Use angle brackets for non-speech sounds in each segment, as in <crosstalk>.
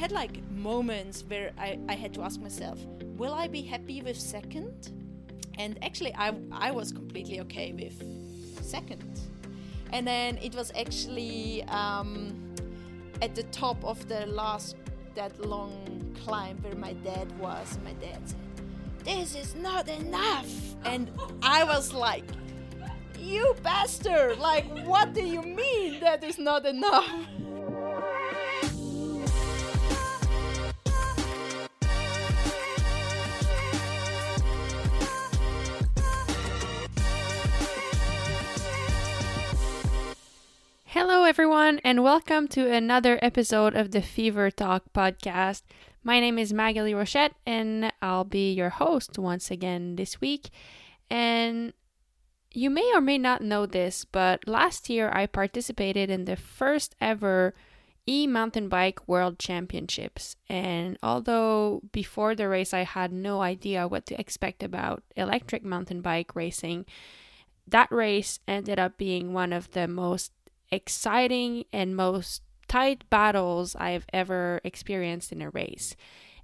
had like moments where I, I had to ask myself, will I be happy with second? And actually, I, I was completely okay with second. And then it was actually um, at the top of the last, that long climb where my dad was. My dad said, This is not enough. And I was like, You bastard! Like, what do you mean that is not enough? Everyone, and welcome to another episode of the Fever Talk podcast. My name is Maghalie Rochette, and I'll be your host once again this week. And you may or may not know this, but last year I participated in the first ever e mountain bike world championships. And although before the race I had no idea what to expect about electric mountain bike racing, that race ended up being one of the most exciting and most tight battles I've ever experienced in a race.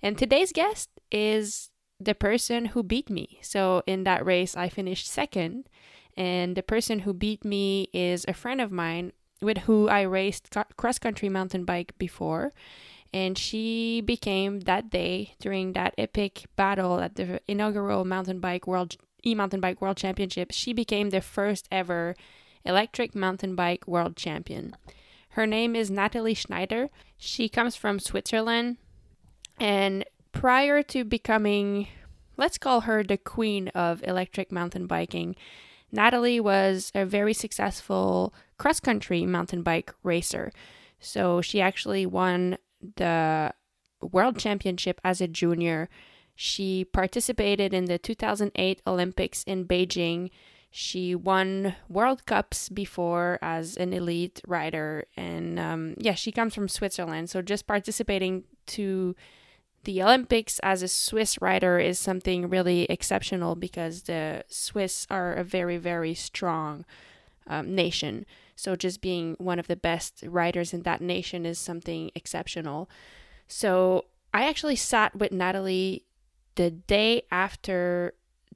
And today's guest is the person who beat me. So in that race, I finished second, and the person who beat me is a friend of mine with who I raced cross country mountain bike before. And she became that day during that epic battle at the inaugural mountain bike world e mountain bike world championship. She became the first ever electric mountain bike world champion. Her name is Nathalie Schneitter. She comes from Switzerland. And prior to becoming, let's call her the queen of electric mountain biking, Nathalie was a very successful cross country mountain bike racer. So she actually won the world championship as a junior. She participated in the 2008 Olympics in Beijing. She won World Cups before as an elite rider. And um, yeah, she comes from Switzerland. So just participating to the Olympics as a Swiss rider is something really exceptional because the Swiss are a very, very strong um, nation. So just being one of the best riders in that nation is something exceptional. So I actually sat with Nathalie the day after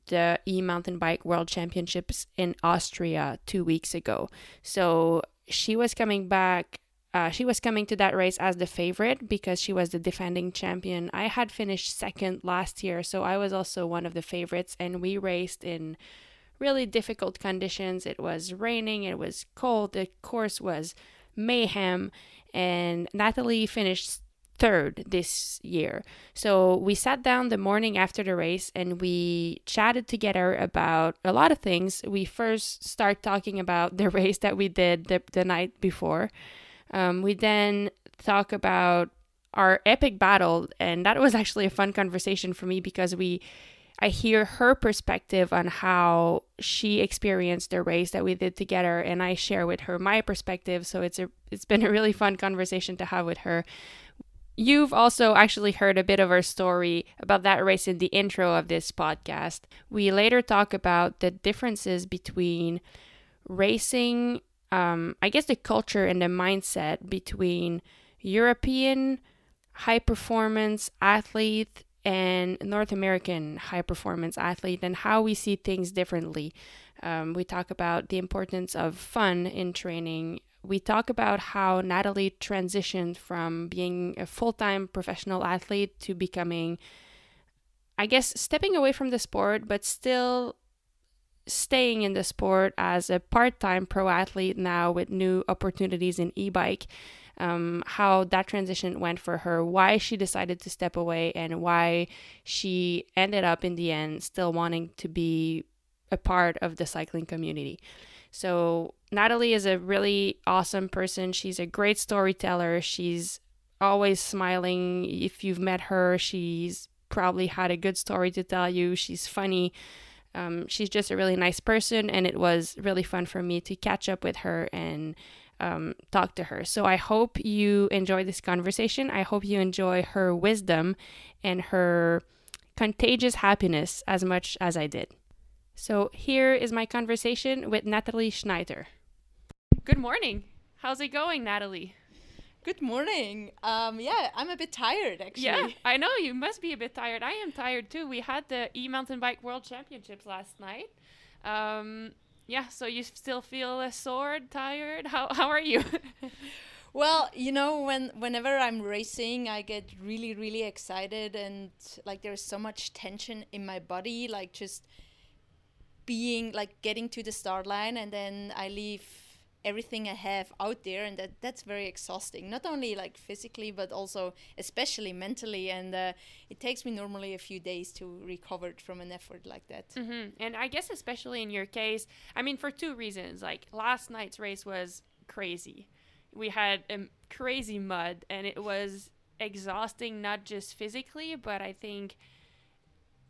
the e mountain bike world championships in Austria two weeks ago. So she was coming back. Uh, she was coming to that race as the favorite because she was the defending champion. I had finished second last year, so I was also one of the favorites, and we raced in really difficult conditions. It was raining, it was cold, the course was mayhem, and Nathalie finished third this year. So we sat down the morning after the race and we chatted together about a lot of things. We first start talking about the <laughs> race that we did the, the night before. Um, we then talk about our epic battle, and that was <laughs> actually a fun conversation for me because we I hear her perspective on how she experienced the race that we did together and I share with her my perspective so it's a it's been a really fun conversation to have with her You've also actually heard a bit of our story about that race in the intro of this podcast. We later talk about the differences between racing, um, I guess the culture and the mindset between European high performance athlete and North American high performance athlete and how we see things differently. Um, we talk about the importance of fun in training, we talk about how Nathalie transitioned from being a full time professional athlete to becoming, I guess, stepping away from the sport, but still staying in the sport as a part time pro athlete now with new opportunities in e bike. Um, how that transition went for her, why she decided to step away, and why she ended up in the end still wanting to be a part of the cycling community. So, Nathalie is a really awesome person. She's a great storyteller. She's always smiling. If you've met her, she's probably had a good story to tell you. She's funny. Um, she's just a really nice person, and it was really fun for me to catch up with her and um, talk to her. So I hope you enjoy this conversation. I hope you enjoy her wisdom and her contagious happiness as much as I did. So here is my conversation with Nathalie Schneitter. Good morning. How's it going, Nathalie? Good morning. Um, yeah, I'm a bit tired actually. Yeah, I know you must be a bit tired. I am tired too. We had the e mountain bike world championships last night. Um, yeah, so you still feel uh, sore, tired? How how are you? <laughs> well, you know, when whenever I'm racing, I get really really excited and like there's so much tension in my body, like just being like getting to the start line and then I leave everything I have out there, and that that's very exhausting. Not only like physically, but also especially mentally. And uh, it takes me normally a few days to recover from an effort like that. Mm-hmm. And I guess especially in your case, I mean, for two reasons. Like last night's race was crazy. We had um, crazy mud, and it was exhausting, not just physically, but I think,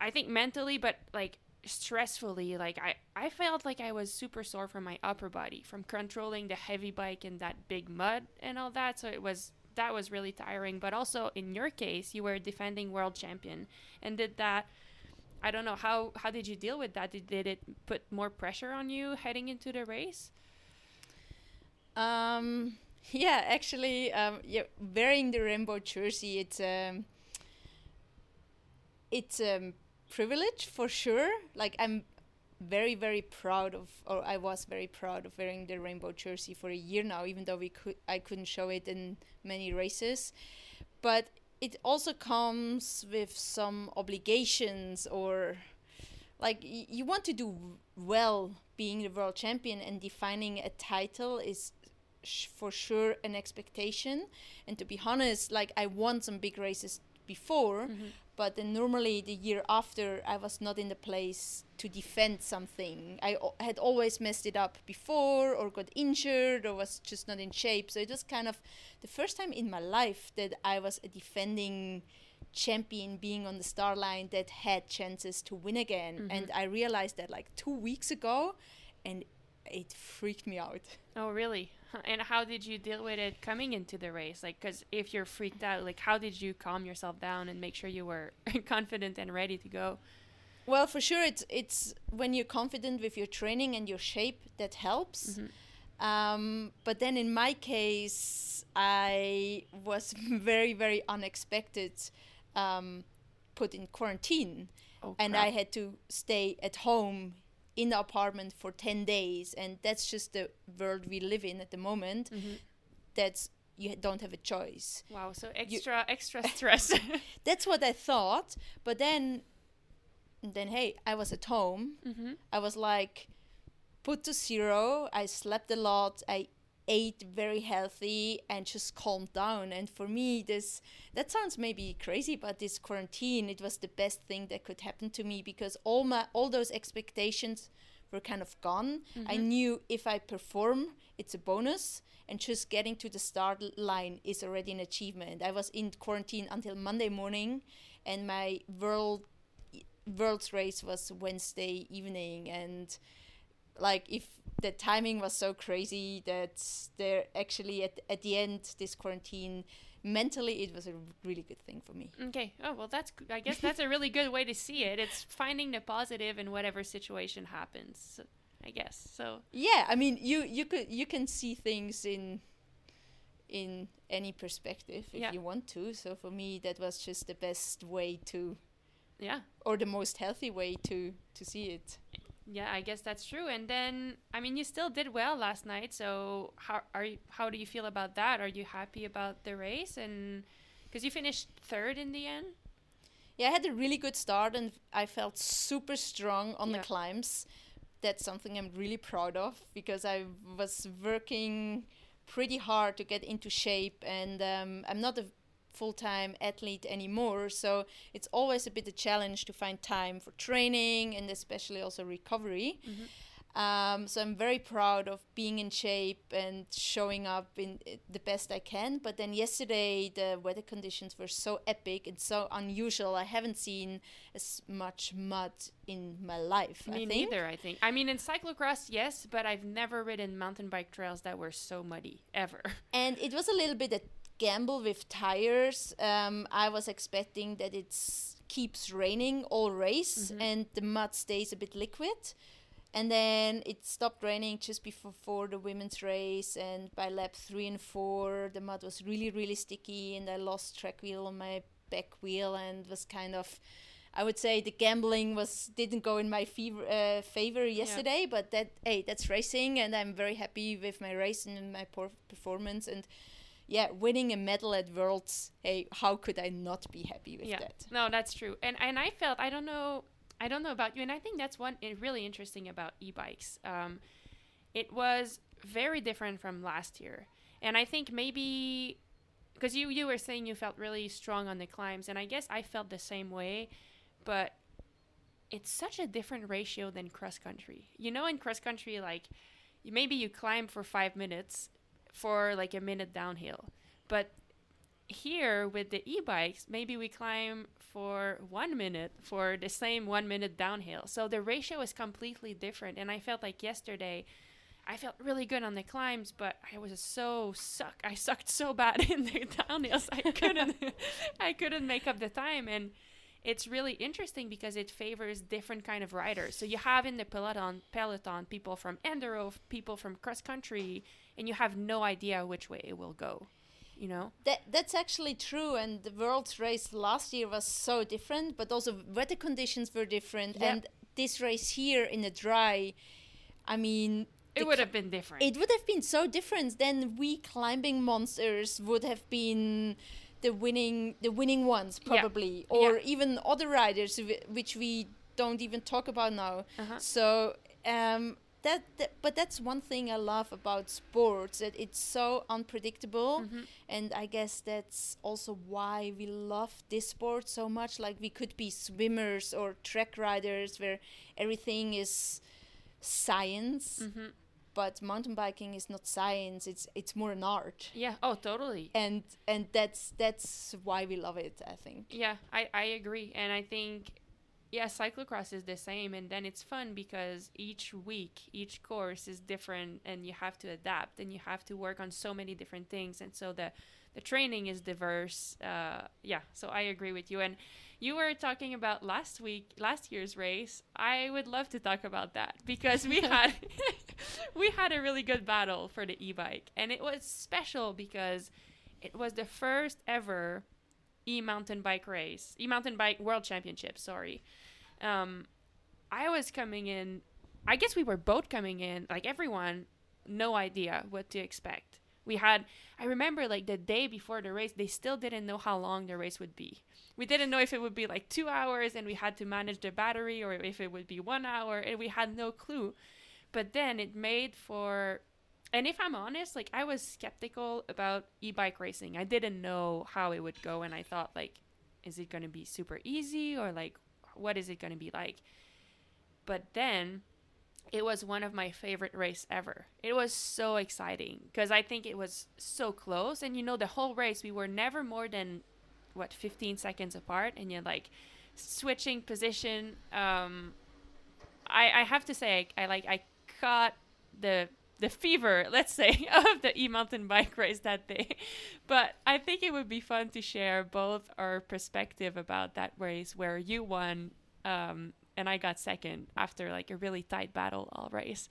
I think mentally, but like stressfully like i i felt like i was super sore from my upper body from controlling the heavy bike and that big mud and all that. So it was that was really tiring. But also in your case you were defending world champion and did that i don't know how how did you deal with that? Did, did it put more pressure on you heading into the race? Um <laughs> yeah actually um yeah wearing the rainbow jersey it's um it's um privilege for sure. Like I'm very very proud of or I was very proud of wearing the rainbow jersey for a year now even though we could I couldn't show it in many races. But it also comes with some obligations or like you want to do well being the world champion and defining a title is for sure an expectation. And to be honest like I won some big races before mm-hmm but then normally the year after I was not in the place to defend something. I o- had always messed it up before or got injured or was just not in shape. So it was kind of the first time in my life that I was a defending champion being on the star line that had chances to win again. Mm-hmm. And I realized that like 2 weeks ago and it freaked me out. Oh, really? <laughs> And how did you deal with it coming into the race? Like, because if you're freaked out, like, how did you calm yourself down and make sure you were <laughs> confident and ready to go? Well, for sure, it's it's when you're confident with your training and your shape that helps. Mm-hmm. Um, but then in my case, I was <laughs> very very unexpected um, put in quarantine, oh, and I had to stay at home in the apartment for 10 days and that's just the world we live in at the moment mm-hmm. that's you don't have a choice wow so extra you, extra stress <laughs> that's what i thought but then then hey i was at home mm-hmm. i was like put to zero i slept a lot i ate very healthy and just calmed down. And for me this that sounds maybe crazy but this quarantine it was the best thing that could happen to me because all my all those expectations were kind of gone. Mm-hmm. i knew if i perform it's a bonus and just getting to the start line is already an achievement. I was in quarantine until monday morning and my world world's race was wednesday evening. And like if the timing was so crazy that they're actually at, at the end this quarantine mentally it was a really good thing for me. Okay. Oh well that's i guess that's a really good way to see it. It's finding the positive in whatever situation happens i guess so. Yeah i mean you you could you can see things in in any perspective if yeah. you want to. So for me that was just the best way to yeah. or the most healthy way to to see it yeah, I guess that's true. And then, I mean, you still did well last night. So how are you? How do you feel about that? Are you happy about the race? And because you finished third in the end. Yeah, I had a really good start, and I felt super strong on yeah. the climbs. That's something I'm really proud of because I was working pretty hard to get into shape, and um, I'm not a full-time athlete anymore. So it's always a bit a challenge to find time for training and especially also recovery. Mm-hmm. um, so i'm very proud of being in shape and showing up in the best i can. But then yesterday the weather conditions were so epic and so unusual. I haven't seen as much mud in my life me I neither i think. I mean in cyclocross yes but i've never ridden mountain bike trails that were so muddy ever. And it was a little bit a gamble with tires. Um, I was expecting that it keeps raining all race mm-hmm. and the mud stays a bit liquid. and then it stopped raining just before the women's race and by lap three and four the mud was really really sticky and i lost track wheel on my back wheel and was kind of i would say the gambling was didn't go in my fever, uh, favor yesterday yeah. but that hey that's racing and i'm very happy with my race and my performance and yeah, winning a medal at Worlds, hey, how could I not be happy with yeah. that? No, that's true. And and I felt I don't know I don't know about you, and I think that's one really interesting about e-bikes. Um, it was very different from last year, and I think maybe because you you were saying you felt really strong on the climbs, and I guess I felt the same way, but it's such a different ratio than cross country. You know, in cross country, like maybe you climb for five minutes for like a minute downhill, but here with the e-bikes maybe we climb for one minute for the same one minute downhill. So the ratio is completely different. And i felt like yesterday i felt really good on the climbs but i was so suck i sucked so bad <laughs> in the downhills. I couldn't <laughs> i couldn't make up the time. And it's really interesting because it favors different kind of riders so you have in the peloton peloton people from enduro people from cross country and you have no idea which way it will go you know? That that's actually true and the world's race last year was so different but also weather conditions were different yep. and this race here in the dry i mean it would have been different. it would have been so different then we climbing monsters would have been the winning the winning ones probably yeah. or yeah. even other riders which we don't even talk about now uh-huh. so um, that, that, but that's one thing I love about sports that it's so unpredictable mm-hmm. and I guess that's also why we love this sport so much like we could be swimmers or track riders where everything is science mm-hmm. But mountain biking is not science it's it's more an art yeah oh totally and and that's that's why we love it I think yeah I I agree and I think yeah, cyclocross is the same, and then it's fun because each week, each course is different, and you have to adapt, and you have to work on so many different things, and so the the training is diverse. Uh, yeah, so I agree with you. And you were talking about last week, last year's race. I would love to talk about that because we <laughs> had <laughs> we had a really good battle for the e-bike, and it was special because it was the first ever e mountain bike race, e mountain bike world championship. Sorry, um, I was coming in. I guess we were both coming in, like everyone, no idea what to expect. We had, I remember like the day before the race, they still didn't know how long the race would be. We didn't know if it would be like two hours and we had to manage the battery or if it would be one hour and we had no clue. But then it made for and if I'm honest, like I was skeptical about e-bike racing. I didn't know how it would go and I thought like is it going to be super easy or like what is it going to be like? But then it was one of my favorite race ever. It was so exciting because I think it was so close and you know the whole race we were never more than what 15 seconds apart and you're like switching position um I I have to say I, I like I caught the the fever, <laughs> let's say, <laughs> of the e mountain bike race that day. <laughs> But I think it would be fun to share both our perspective about that race where you won um, and I got second after like a really tight battle all race.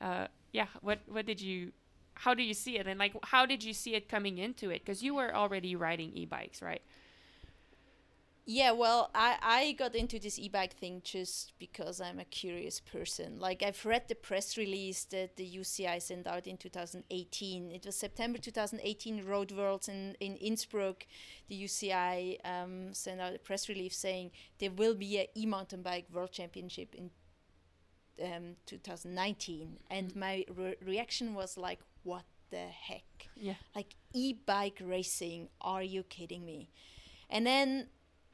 Uh, yeah, what what did you? How do you see it? And like, how did you see it coming into it? Because you were already riding e-bikes, right? Yeah, well, I, I got into this e-bike thing just because I'm a curious person. Like I've read the press release that the UCI sent out in 2018. It was September 2018, Road Worlds in, in Innsbruck. The UCI um, sent out a press release saying there will be a e-mountain bike world championship in um, 2019. And my re- reaction was like, what the heck? Yeah. Like e-bike racing, are you kidding me? And then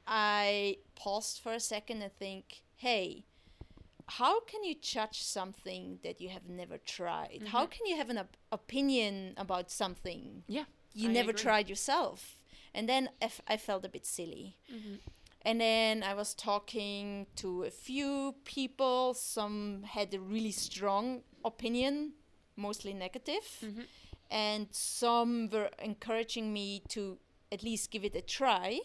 I paused for a second and think, hey, how can you judge something that you have never tried? Mm-hmm. How can you have an op- opinion about something yeah, you I never agree. tried yourself? And then I, f- I felt a bit silly. Mm-hmm. And then I was talking to a few people. Some had a really strong opinion, mostly negative, mm-hmm. and some were encouraging me to at least give it a try.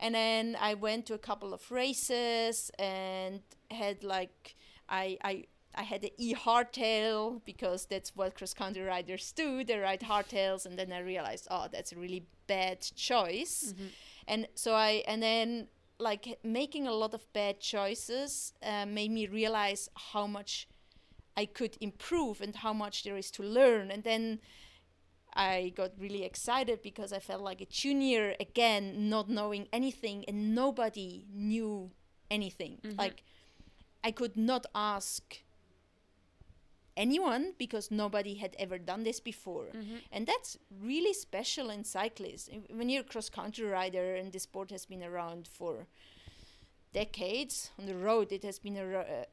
And then I went to a couple of races and had like I I I had the e hardtail because that's what cross country riders do. They ride hardtails, and then I realized, oh, that's a really bad choice. Mm-hmm. And so I, and then like making a lot of bad choices uh, made me realize how much I could improve and how much there is to learn. And then I got really excited because I felt like a junior again, not knowing anything, and nobody knew anything. Mhm. Like I could not ask anyone because nobody had ever done this before. Mhm. And that's really special in cyclists. When you're a cross country rider and the sport has been around for decades, on the road it has been around. Uh,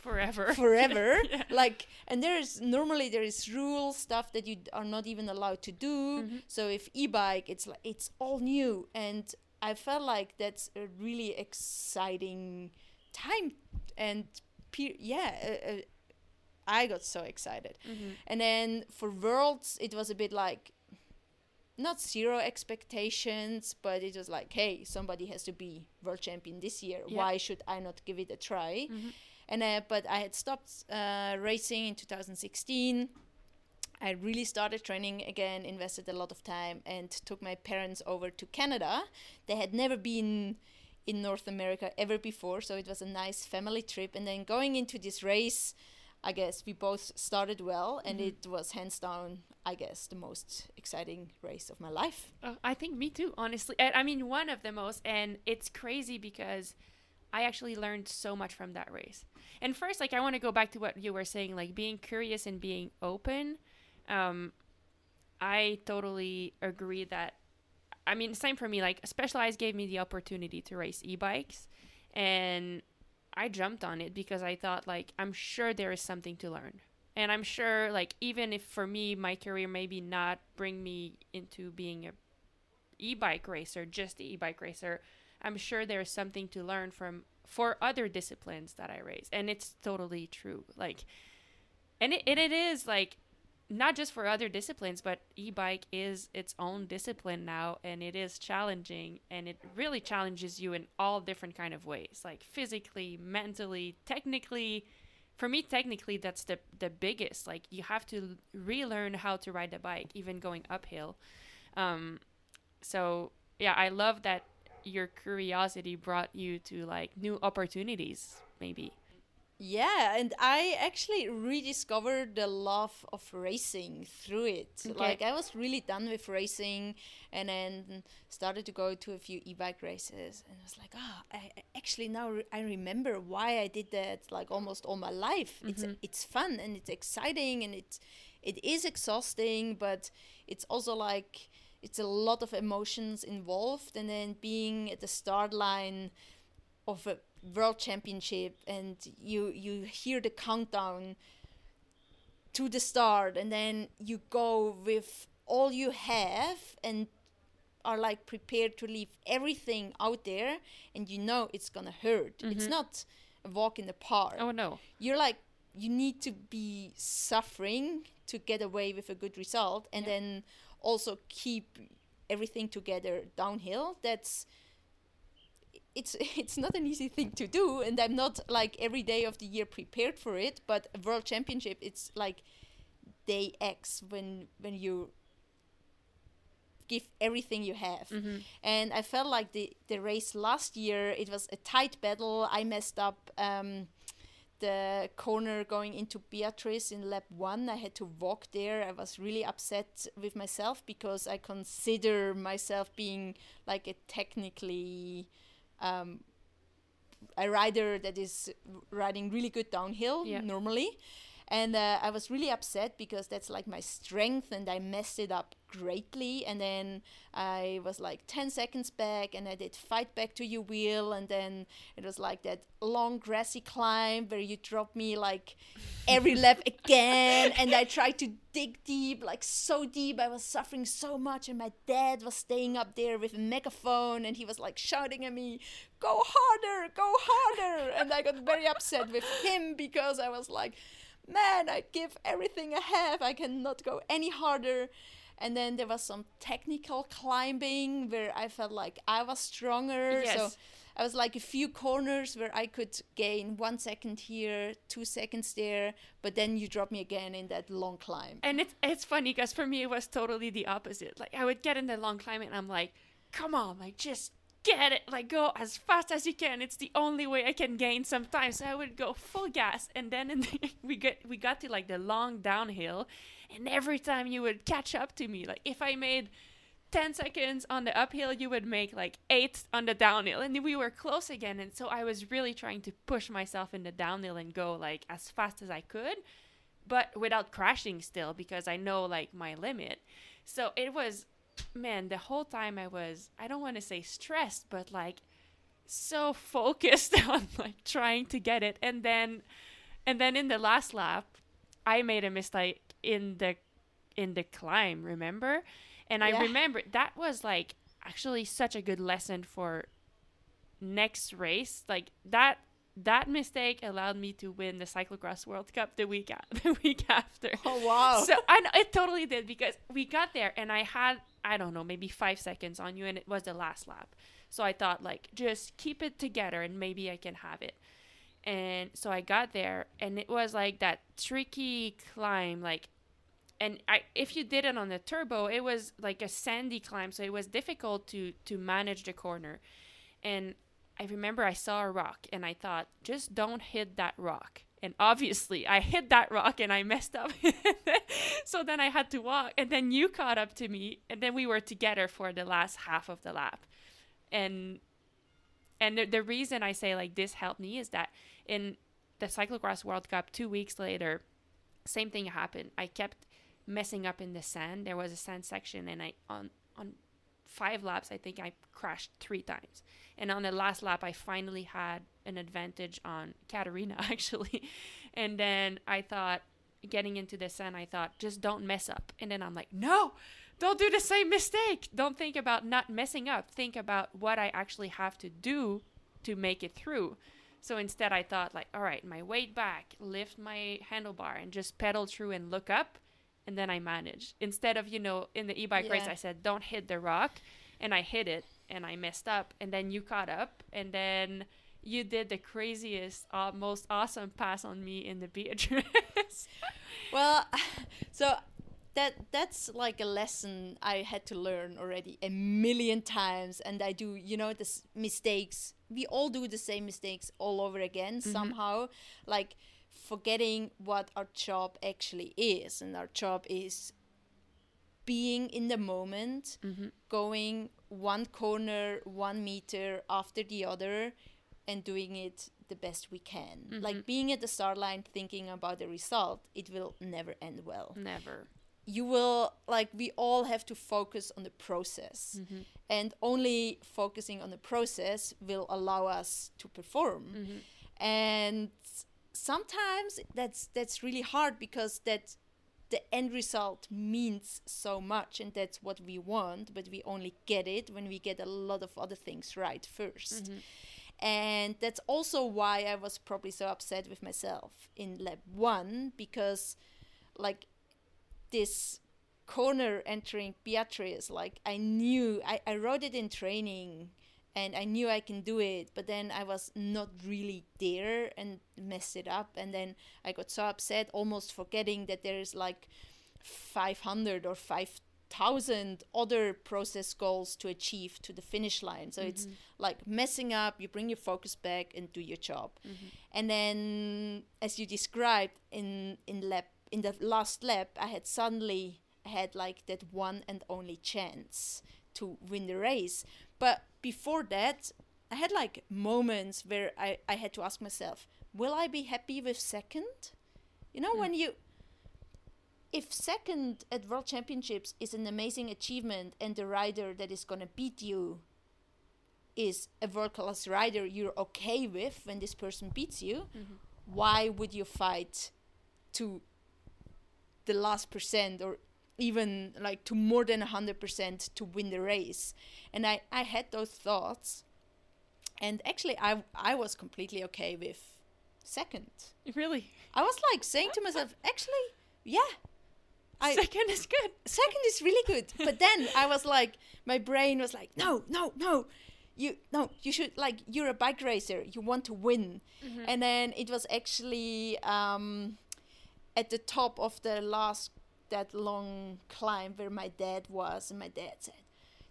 Forever. <laughs> forever <laughs> Yeah. like and there is normally there is rule stuff that you are not even allowed to do Mhm. so if e-bike it's like it's all new and i felt like that's a really exciting time and pe- yeah uh, uh, i got so excited Mhm. and then for worlds it was a bit like not zero expectations but it was like hey somebody has to be world champion this year Yeah. why should i not give it a try Mhm. And uh, but I had stopped uh, racing in 2016. I really started training again, invested a lot of time, and took my parents over to Canada. They had never been in North America ever before, so it was a nice family trip. And then going into this race, I guess we both started well, and Mhm. it was hands down, I guess, the most exciting race of my life. Oh, I think me too, honestly. I, I mean, one of the most, and it's crazy because I actually learned so much from that race. And first, like, I want to go back to what you were saying, like being curious and being open. Um, I totally agree that. I mean, same for me. Like, Specialized gave me the opportunity to race e-bikes, and I jumped on it because I thought, like, I'm sure there is something to learn. And I'm sure, like, even if for me my career maybe not bring me into being a e-bike racer, just e-bike racer, I'm sure there's something to learn from for other disciplines that I race. And it's totally true. Like and it, and it is like not just for other disciplines, but e-bike is its own discipline now and it is challenging and it really challenges you in all different kind of ways, like physically, mentally, technically. For me, technically, that's the the biggest. Like you have to relearn how to ride the bike, even going uphill. Um, so yeah, I love that your curiosity brought you to like new opportunities, maybe. Yeah, and I actually rediscovered the love of racing through it. Okay. Like I was really done with racing, and then started to go to a few e-bike races, and I was like, ah, I I actually now re- I remember why I did that. Like almost all my life, it's Mhm. it's fun and it's exciting and it's it is exhausting, but it's also like it's a lot of emotions involved, and then being at the start line of a world championship and you you hear the countdown to the start and then you go with all you have and are like prepared to leave everything out there and you know it's gonna hurt it's Mhm. not a walk in the park Oh no. you're like you need to be suffering to get away with a good result and then also keep everything together downhill that's it's <laughs> it's not an easy thing to do and i'm not like every day of the year prepared for it but a world championship it's like day x when when you give everything you have hmm and I felt like the the race last year it was a tight battle. I messed up um, the corner going into Beatrice in lap one. I had to walk there. I was really upset with myself because I consider myself being like a technically um, a rider that is riding really good downhill Yeah. normally. And uh, I was really upset because that's like my strength, and I messed it up greatly. And then I was like 10 seconds back, and I did fight back to your wheel. And then it was like that long grassy climb where you drop me like every lap <laughs> again. And I tried to dig deep, like so deep. I was suffering so much. And my dad was staying up there with a megaphone, and he was like shouting at me, Go harder, go harder. and I got very upset with him because I was like, man, I give everything I have. I cannot go any harder. And then there was some technical climbing where I felt like I was stronger. Yes. So I was like a few corners where I could gain one second here, two seconds there, but then you drop me again in that long climb. And it's it's funny because for me it was totally the opposite. Like I would get in the long climb and I'm like, come on, like just get it, like go as fast as you can. It's the only way I can gain some time. So I would go full gas, and then the, <laughs> we get we got to like the long downhill, and every time you would catch up to me. Like if I made 10 seconds on the uphill, you would make like eight on the downhill. And we were close again. And so I was really trying to push myself in the downhill and go like as fast as I could, but without crashing still because I know like my limit. So it was, man, the whole time I was, I don't want to say stressed, but like so focused <laughs> on like trying to get it. And then, and then in the last lap, I made a mistake in the in the climb, remember? And I remember that was like actually such a good lesson for next race. Like that that mistake allowed me to win the cyclocross World Cup the week a- <laughs> the week after. Oh wow! So I know it totally did because we got there and I had I don't know maybe five seconds on you and it was the last lap. So I thought like just keep it together and maybe I can have it. And so I got there and it was like that tricky climb like and I if you did it on the turbo it was like a sandy climb so it was difficult to to manage the corner. And I remember I saw a rock and I thought just don't hit that rock. And obviously I hit that rock and I messed up. <laughs> so then I had to walk and then you caught up to me and then we were together for the last half of the lap. And and the, the reason I say like this helped me is that in the cyclocross World Cup 2 weeks later same thing happened. I kept messing up in the sand. There was a sand section and I on on five laps I think I crashed 3 times. And on the last lap I finally had an advantage on Katerina <laughs> actually. And then I thought getting into the sand I thought just don't mess up. And then I'm like, "No! Don't do the same mistake. Don't think about not messing up. Think about what I actually have to do to make it through." So instead, I thought like, all right, my weight back, lift my handlebar, and just pedal through and look up, and then I manage. Instead of you know in the e-bike race, I said don't hit the rock, and I hit it, and I messed up, and then you caught up, and then you did the craziest, uh, most awesome pass on me in the <laughs> Beatrice. Well, <laughs> so that that's like a lesson I had to learn already a million times, and I do you know the mistakes. We all do the same mistakes all over again somehow, like forgetting what our job actually is, and our job is being in the moment, mm-hmm. going one corner, one meter after the other, and doing it the best we can. Mm-hmm. Like being at the start line thinking about the result, it will never end well. Never. You will, like, we all have to focus on the process. Mm-hmm. And only focusing on the process will allow us to perform. And sometimes that's that's really hard because that the end result means so much and that's what we want but we only get it when we get a lot of other things right 1st mm-hmm. and that's also why i was probably so upset with myself in lab 1 because like this corner entering Beatrice, like I knew I, I wrote it in training and I knew I can do it, but then I was not really there and messed it up. And then I got so upset, almost forgetting that there is like 500 or 5,000 other process goals to achieve to the finish line. So it's mm-hmm. like messing up, you bring your focus back and do your job. Mm-hmm. And then, as you described in, in lab, in the last lap, I had suddenly had like that one and only chance to win the race. But before that, I had like moments where I, I had to ask myself, will I be happy with second? You know, hmm. when you if second at world championships is an amazing achievement and the rider that is going to beat you is a world class rider you're okay with when this person beats you mm-hmm. why would you fight to the last percent or even like to more than 100% to win the race and i i had those thoughts and actually i i was completely okay with second Really? i was like saying to myself actually yeah I, <laughs> Second is good. <laughs> second is really good. But then I was like, my brain was like, no, no, no. you no you should like you're a bike racer you want to win Mm-hmm. and then it was actually um, at the top of the last that long climb where my dad was and my dad said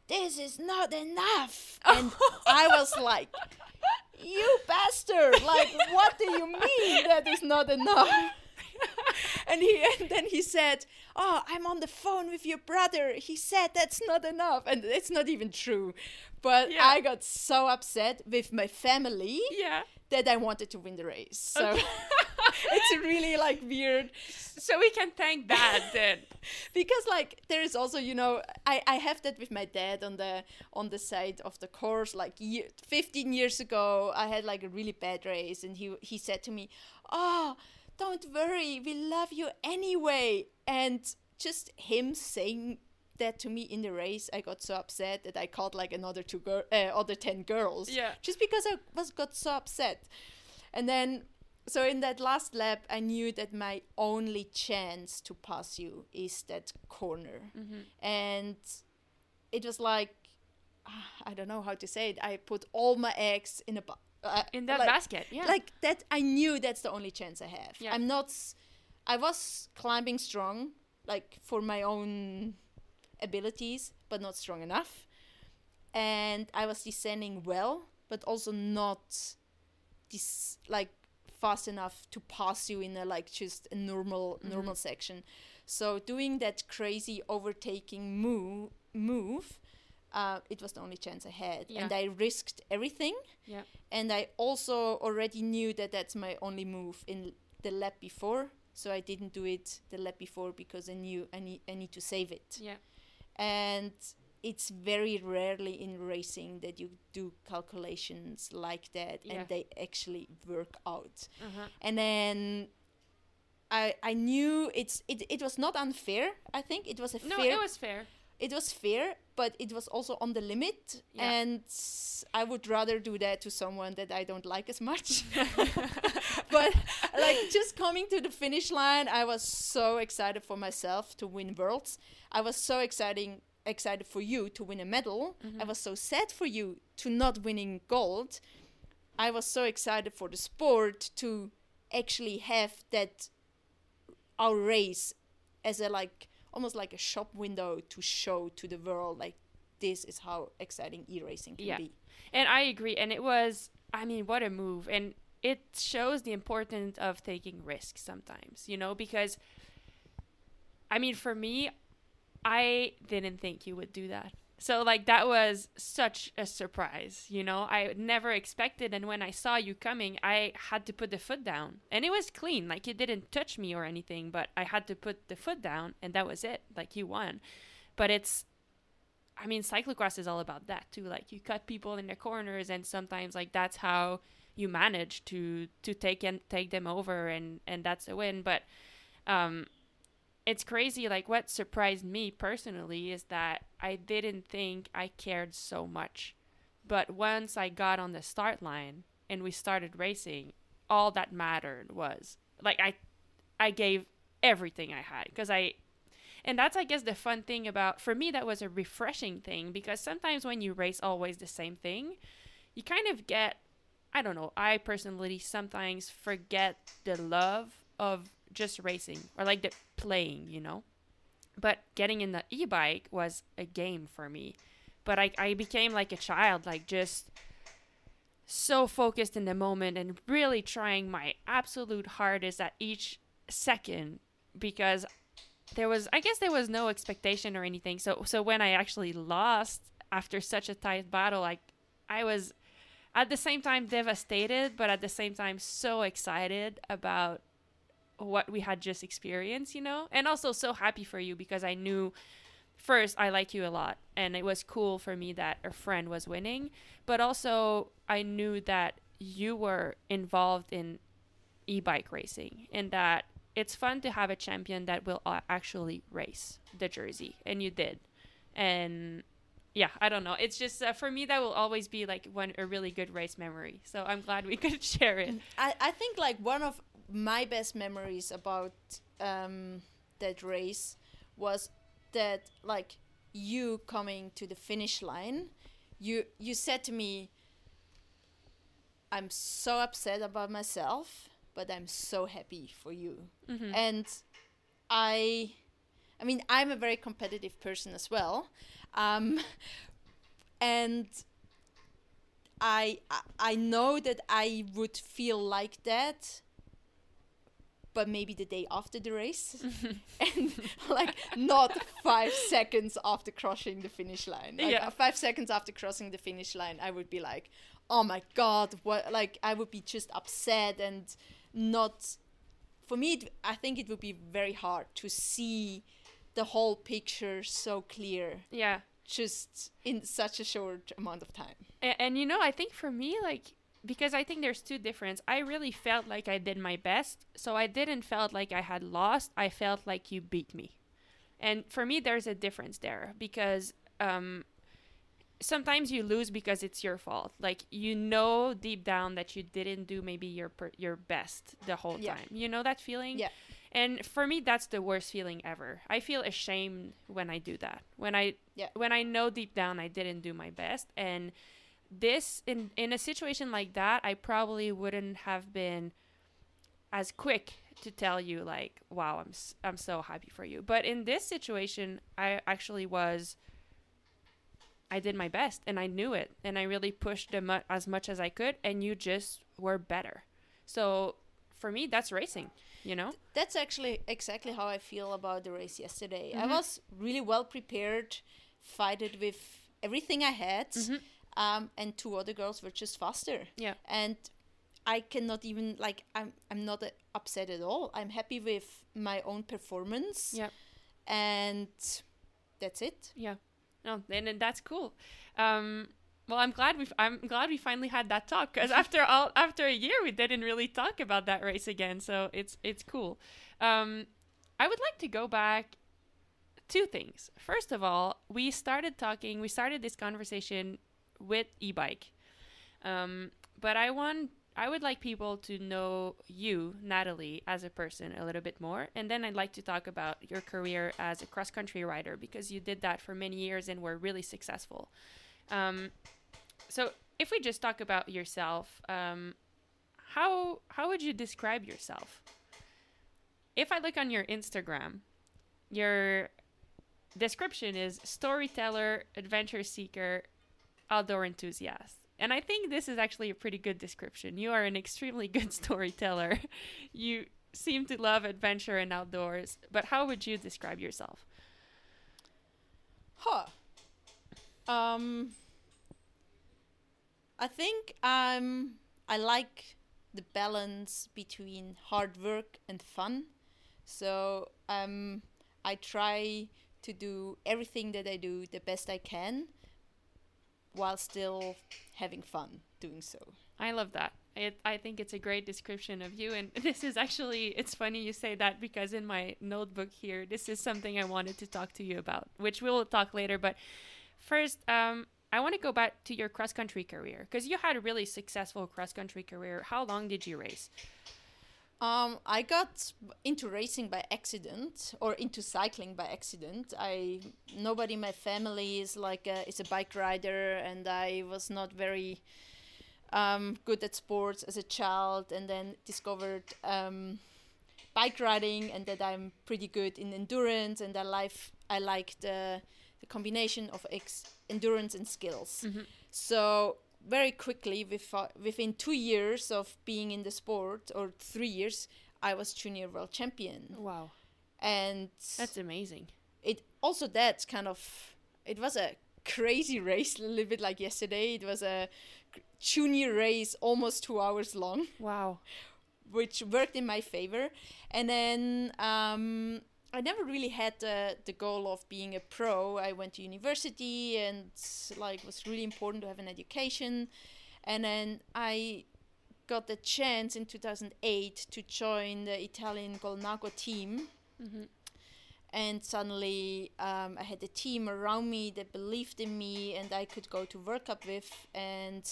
this is not enough. <laughs> And i was like you bastard like what do you mean that is not enough? <laughs> And he and then he said oh i'm on the phone with your brother. He said that's not enough. And it's not even true. But Yeah. i got so upset with my family yeah. That i wanted to win the race so Okay. <laughs> it's really like weird So we can thank that then. <laughs> because like there is also you know I, I have that with my dad on the on the side of the course like year, 15 years ago i had like a really bad race and he he said to me oh don't worry we love you anyway and just him saying that to me in the race i got so upset that i called like another two girl uh, other 10 girls Yeah. just because i was got so upset and then so in that last lap i knew that my only chance to pass you is that corner Mm-hmm. and it was like ah, i don't know how to say it i put all my eggs in a uh, In that like, basket, yeah. like that i knew that's the only chance i have Yeah. i'm not i was climbing strong like for my own abilities but not strong enough and i was descending well but also not this like fast enough to pass you in a like just a normal Mhm. normal section so doing that crazy overtaking move move uh, it was the only chance i had Yeah. and i risked everything Yeah. and i also already knew that that's my only move in the lap before so i didn't do it the lap before because i knew i need, I need to save it yeah. And it's very rarely in racing that you do calculations like that Yeah. and they actually work out Uh-huh. and then I, I knew it's it, it was not unfair I think it was a No, fair it was fair. It was fair but it was also on the limit. Yeah. and I would rather do that to someone that I don't like as much. <laughs> <laughs> But like just coming to the finish line I was so excited for myself to win worlds. I was so exciting excited for you to win a medal. I Mhm. was so sad for you to not winning gold. I was so excited for the sport to actually have that our race as a like almost like a shop window to show to the world like this is how exciting e-racing can Yeah. be And I agree. And it was, I mean, what a move. And it shows the importance of taking risks sometimes, you know, because, I mean, for me, I didn't think you would do that. So, like, that was such a surprise, you know? I never expected. And when I saw you coming, I had to put the foot down. And it was clean. Like, you didn't touch me or anything, but I had to put the foot down, and that was it. Like, you won. But it's, I mean, cyclocross is all about that too. Like you cut people in the corners, and sometimes like that's how you manage to to take and take them over, and and that's a win. But um, it's crazy. Like what surprised me personally is that I didn't think I cared so much, but once I got on the start line and we started racing, all that mattered was like I I gave everything I had because I and that's i guess the fun thing about for me that was a refreshing thing because sometimes when you race always the same thing you kind of get i don't know i personally sometimes forget the love of just racing or like the playing you know but getting in the e-bike was a game for me but i, I became like a child like just so focused in the moment and really trying my absolute hardest at each second because there was I guess there was no expectation or anything. So so when I actually lost after such a tight battle, like I was at the same time devastated, but at the same time so excited about what we had just experienced, you know? And also so happy for you because I knew first I like you a lot and it was cool for me that a friend was winning, but also I knew that you were involved in e-bike racing and that it's fun to have a champion that will uh, actually race the jersey and you did and yeah i don't know it's just uh, for me that will always be like one a really good race memory so i'm glad we <laughs> could share it I, I think like one of my best memories about um, that race was that like you coming to the finish line you you said to me, "I'm so upset about myself, but I'm so happy for you." Mhm. and I, I mean, I'm a very competitive person as well, um, and I I- know that I would feel like that, but maybe the day after the race, <laughs> and like not five seconds after crossing the finish line. Like Yeah. five seconds after crossing the finish line, I would be like, oh my god, what? Like I would be just upset and not for me, it, I think it would be very hard to see the whole picture so clear yeah. just in such a short amount of time. And, and you know, I think for me, like, because I think there's two difference. I really felt like I did my best, so I didn't felt like I had lost. I felt like you beat me, and for me, there's a difference there because um, sometimes you lose because it's your fault. Like you know deep down that you didn't do maybe your per- your best the whole Yeah. time. You know that feeling. Yeah. And for me, that's the worst feeling ever. I feel ashamed when I do that. When I Yeah. when I know deep down I didn't do my best, and this in in a situation like that, I probably wouldn't have been as quick to tell you like, "Wow, I'm I'm so happy for you." But in this situation, I actually was. I did my best, and I knew it, and I really pushed them as much as I could, and you just were better. So for me, that's racing. You know. That's actually exactly how I feel about the race yesterday. I Mhm. was really well prepared, fighted with everything I had, Mhm. um, and two other girls were just faster. Yeah. And I cannot even like I'm I'm not uh, upset at all. I'm happy with my own performance. Yeah. And that's it. Yeah. No, and that's cool. Um, well, I'm glad we I'm glad we finally had that talk because <laughs> after all after a year we didn't really talk about that race again. So it's it's cool. Um, I would like to go back two things. First of all, we started talking. We started this conversation with e-bike, um, but I want. I would like people to know you, Nathalie, as a person a little bit more. And then I'd like to talk about your career as a cross country rider because you did that for many years and were really successful. Um, so, if we just talk about yourself, um, how how would you describe yourself? If I look on your Instagram, your description is storyteller, adventure seeker, outdoor enthusiast. And I think this is actually a pretty good description. You are an extremely <laughs> good storyteller. You seem to love adventure and outdoors. But how would you describe yourself? Huh. Um. I think I'm. I like the balance between hard work and fun. So um, I try to do everything that I do the best I can, while still having fun doing so. I love that. It, I think it's a great description of you. And <laughs> this is actually, it's funny you say that because in my notebook here, this is something I wanted to talk to you about, which we'll talk later. But first, um, I want to go back to your cross country career because you had a really successful cross country career. How long did you race? Um, I got into racing by accident, or into cycling by accident. I nobody in my family is like a, is a bike rider, and I was not very um, good at sports as a child, and then discovered um, bike riding, and that I'm pretty good in endurance, and I like I like the, the combination of ex- endurance and skills. Mhm. So very quickly, with, within two years of being in the sport, or three years, I was junior world champion. Wow. And That's amazing. it also that's kind of it was a crazy <laughs> race, a little bit like yesterday. It was a junior race, almost two hours long Wow. <laughs> which worked in my favor. And then um, I never really had the, the goal of being a pro. I went to university and like was really important to have an education. And then I got the chance in 2008 to join the Italian Colnago team. hmm And suddenly um, I had a team around me that believed in me and I could go to World Cup with. And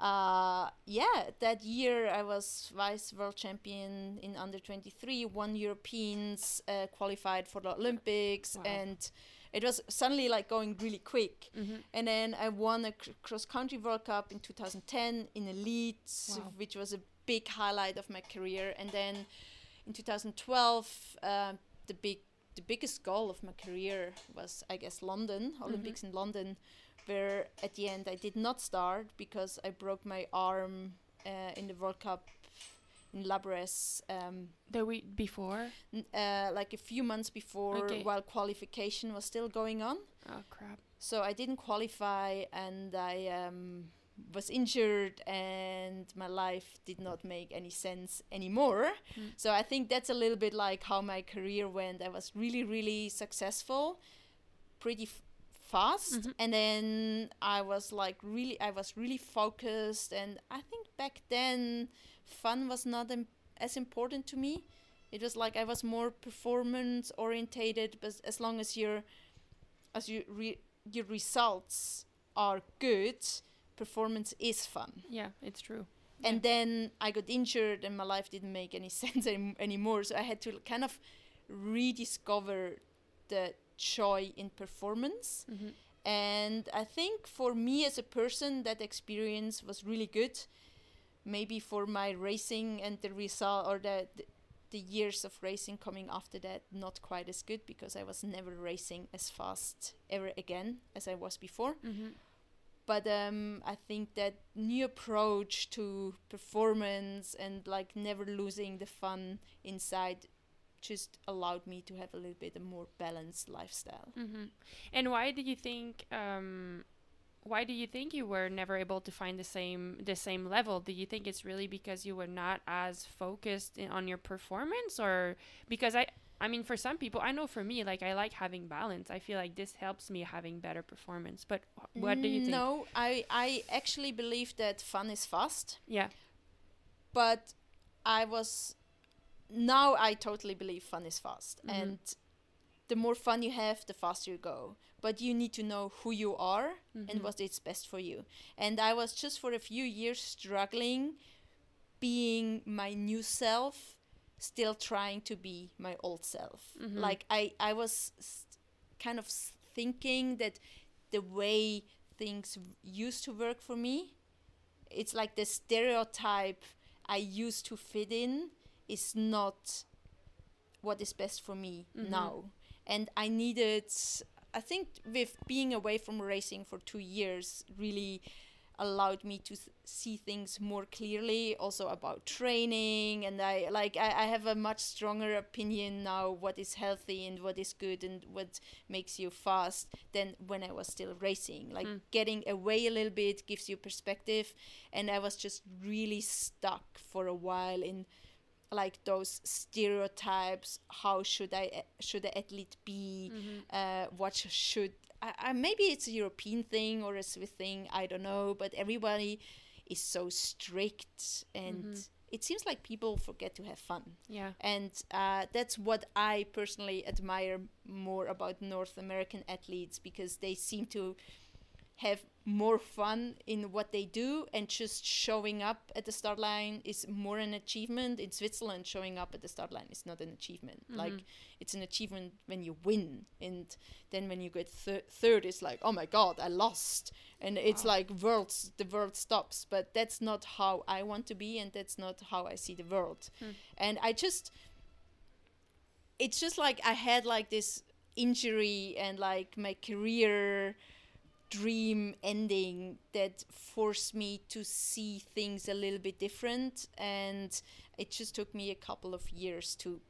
uh, yeah, that year I was vice world champion in under 23, won Europeans, uh, qualified for the Olympics, Wow. and it was suddenly like going really quick. Mhm. And then I won a cr- cross country World Cup in 2010 in elite, Wow. which was a big highlight of my career. And then in 2012, uh, the big the biggest goal of my career was, I guess, London Olympics in London, where at the end I did not start because I broke my arm uh, in the World Cup in La Bresse. Um, The week before. uh, like a few months before, Okay. while qualification was still going on. Oh crap. So I didn't qualify, and I um, was injured, and my life did not make any sense anymore. Mm. So I think that's a little bit like how my career went. I was really, really successful, pretty fast, Mhm. and then I was like really, I was really focused, and I think back then, fun was not im- as important to me. It was like I was more performance orientated, but as long as you're, as you re- your results are good, performance is fun Yeah, it's true. and then I got injured and my life didn't make any <laughs> sense any- anymore. So I had to kind of rediscover the joy in performance. Mhm. And I think for me as a person, that experience was really good. Maybe for my racing and the result or the, the the years of racing coming after that, not quite as good because I was never racing as fast ever again as I was before Mhm. but um, I think that new approach to performance and like never losing the fun inside just allowed me to have a little bit a more balanced lifestyle. Mhm. And why do you think? Um, why do you think you were never able to find the same the same level? Do you think it's really because you were not as focused in, on your performance, or because I? I mean, for some people, I know for me, like I like having balance. I feel like this helps me having better performance. But wh- what do you think? No, I I actually believe that fun is fast, Yeah. but I was now I totally believe fun is fast Mhm. and the more fun you have the faster you go but you need to know who you are Mhm. and what is best for you. And I was just for a few years struggling being my new self, still trying to be my old self. Mhm. Like I, I was s- kind of thinking that the way things used to work for me, it's like the stereotype I used to fit in is not what is best for me Mhm. now. And I needed I think with being away from racing for two years really allowed me to th- see things more clearly also about training and i like I, I have a much stronger opinion now what is healthy and what is good and what makes you fast than when i was still racing like Mm. getting away a little bit gives you perspective and i was just really stuck for a while in like those stereotypes how should i should the athlete be Mhm. uh, what should I, I, maybe it's a European thing or a Swiss thing. I don't know, but everybody is so strict, and Mhm. it seems like people forget to have fun. Yeah. And uh, that's what I personally admire more about North American athletes because they seem to have more fun in what they do and just showing up at the start line is more an achievement. In switzerland showing up at the start line is not an achievement. Like Mhm. it's an achievement when you win and then when you get thir- third it's like oh my god i lost. And it's like worlds the world stops but that's not how i want to be and that's not how i see the world. Hmm. and i just it's just like i had like this injury and like my career dream ending that forced me to see things a little bit different and it just took me a couple of years to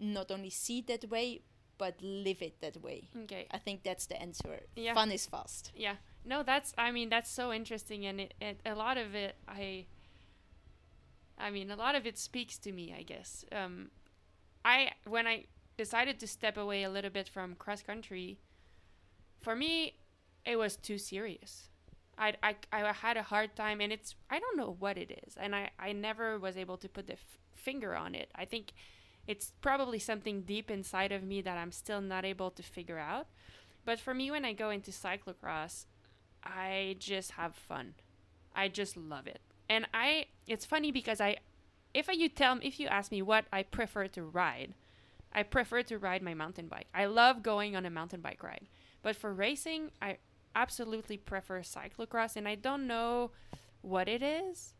not only see it that way but live it that way Okay. i think that's the answer Yeah. fun is fast Yeah. No, that's I mean that's so interesting and it, it a lot of it I I mean a lot of it speaks to me, I guess. Um I when I decided to step away a little bit from cross country for me it was too serious. I, I, I had a hard time and it's I don't know what it is and I, I never was able to put the f- finger on it. I think it's probably something deep inside of me that I'm still not able to figure out. But for me, when I go into cyclocross, I just have fun. I just love it. And I, it's funny because I, if you tell, if you ask me what I prefer to ride, I prefer to ride my mountain bike. I love going on a mountain bike ride. But for racing, I absolutely prefer cyclocross and I don't know what it is.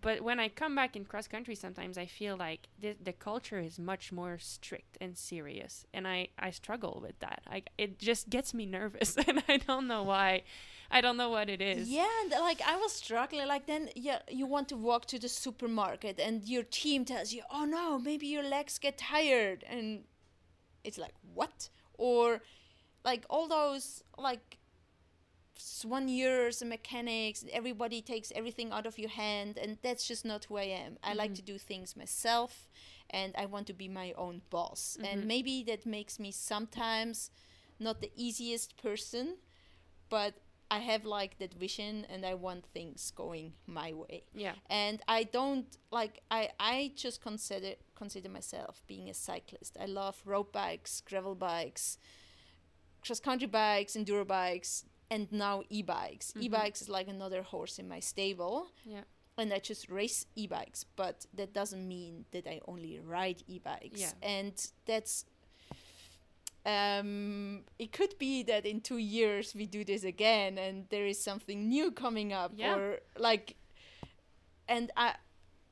But when I come back in cross country, sometimes I feel like the, the culture is much more strict and serious, and I, I struggle with that. I, it just gets me nervous, <laughs> and I don't know why. I don't know what it is. Yeah, and like I was struggling. Like then, yeah, you want to walk to the supermarket, and your team tells you, "Oh no, maybe your legs get tired," and it's like what? Or like all those like soigneurs and mechanics. Everybody takes everything out of your hand, and that's just not who I am. I like to mm-hmm. do things myself, and I want to be my own boss. And mm-hmm. maybe that makes me sometimes not the easiest person, but I have like that vision and I want things going my way. Yeah. And I don't like I I just consider consider myself being a cyclist. I love road bikes, gravel bikes, cross country bikes, enduro bikes, and now e-bikes. E-bikes is like another horse in my stable. Yeah. And I just race e-bikes, but that doesn't mean that I only ride e-bikes. Yeah. And that's um it could be that in 2 years we do this again and there is something new coming up Yeah. or like and I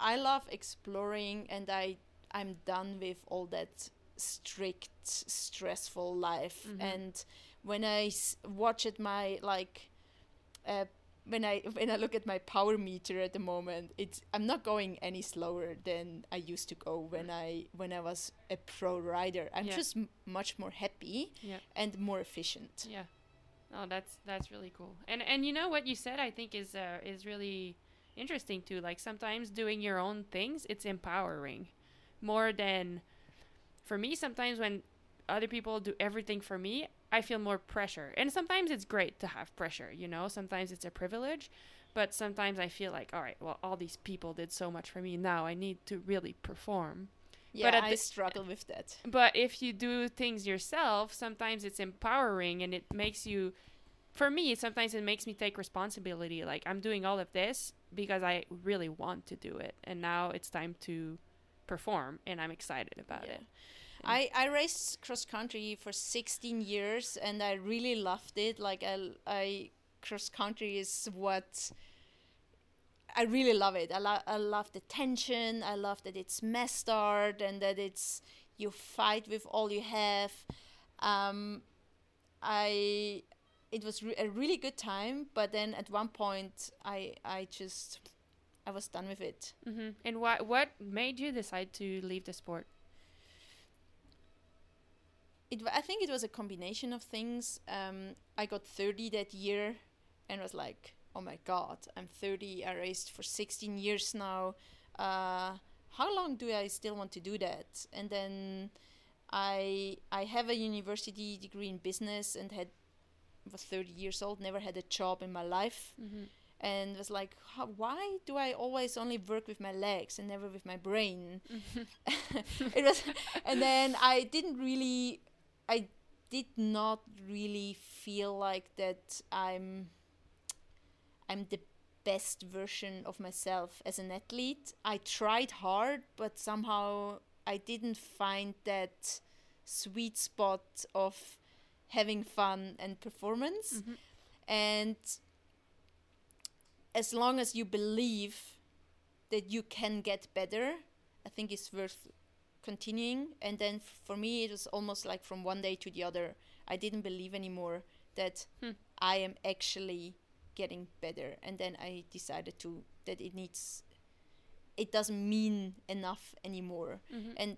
I love exploring and I I'm done with all that strict stressful life Mhm. and when I s- watch at my like uh, when I when I look at my power meter at the moment it's I'm not going any slower than I used to go when I when I was a pro rider I'm Yeah. just m- much more happy Yeah. and more efficient Yeah. Oh, that's that's really cool. And and you know what you said I think is uh, is really interesting too. Like sometimes doing your own things, it's empowering more than for me sometimes when other people do everything for me, I feel more pressure. And sometimes it's great to have pressure, you know? Sometimes it's a privilege, but sometimes I feel like, all right, well, all these people did so much for me. Now I need to really perform. yeah at I struggle with that But if you do things yourself, sometimes it's empowering and it makes you for me, sometimes it makes me take responsibility. Like I'm doing all of this because I really want to do it. And now it's time to perform and I'm excited about Yeah. it. I, I raced cross country for 16 years and I really loved it. Like I, I cross country is what I really love it. I, lo- I love the tension. I love that it's mass start and that it's you fight with all you have. Um, I it was re- a really good time, but then at one point I I just I was done with it. hmm And what what made you decide to leave the sport? It I think it was a combination of things. Um, I got 30 that year and was like, oh my god, I'm 30. I raced for 16 years now. Uh, how long do I still want to do that? And then I I have a university degree in business and had was 30 years old, never had a job in my life, Mm-hmm. and was like, how, why do I always only work with my legs and never with my brain? <laughs> it was and then i didn't really i did not really feel like that i'm i'm the best version of myself as an athlete i tried hard but somehow i didn't find that sweet spot of having fun and performance Mm-hmm. and as long as you believe that you can get better i think it's worth continuing and then f- for me it was almost like from one day to the other i didn't believe anymore that Hmm. i am actually getting better and then i decided to that it needs it doesn't mean enough anymore Mm-hmm. and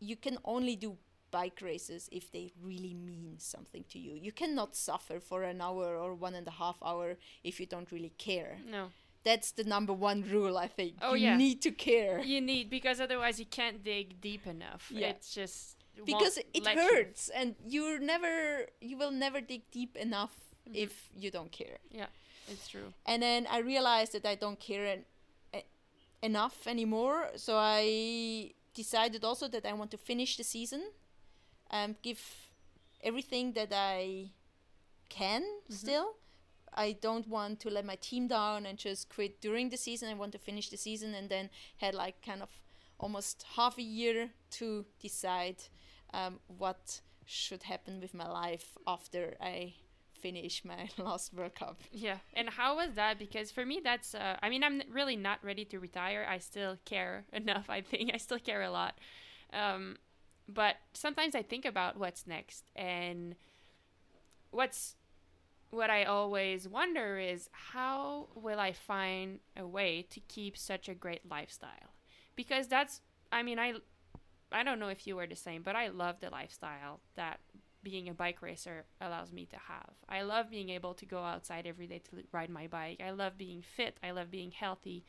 you can only do bike races if they really mean something to you you cannot suffer for an hour or one and a half hour if you don't really care No. That's the number one rule i think Oh, you yeah. need to care You need because otherwise you can't dig deep enough. Yeah. It's just because it let you. hurts and you're never you will never dig deep enough Mhm. if you don't care Yeah, It's true. and then i realized that i don't care en- e- enough anymore so i decided also that i want to finish the season and give everything that i can Mhm. still i don't want to let my team down and just quit during the season i want to finish the season and then had like kind of almost half a year to decide um, what should happen with my life after I finish my <laughs> last World Cup. Yeah, and how was that? Because for me, that's uh, I mean, I'm really not ready to retire. I still care <laughs> enough. I think I still care a lot, um, but sometimes I think about what's next and what's what I always wonder is how will I find a way to keep such a great lifestyle? Because that's I mean I I don't know if you were the same, but I love the lifestyle that being a bike racer allows me to have. I love being able to go outside every day to ride my bike. I love being fit. I love being healthy.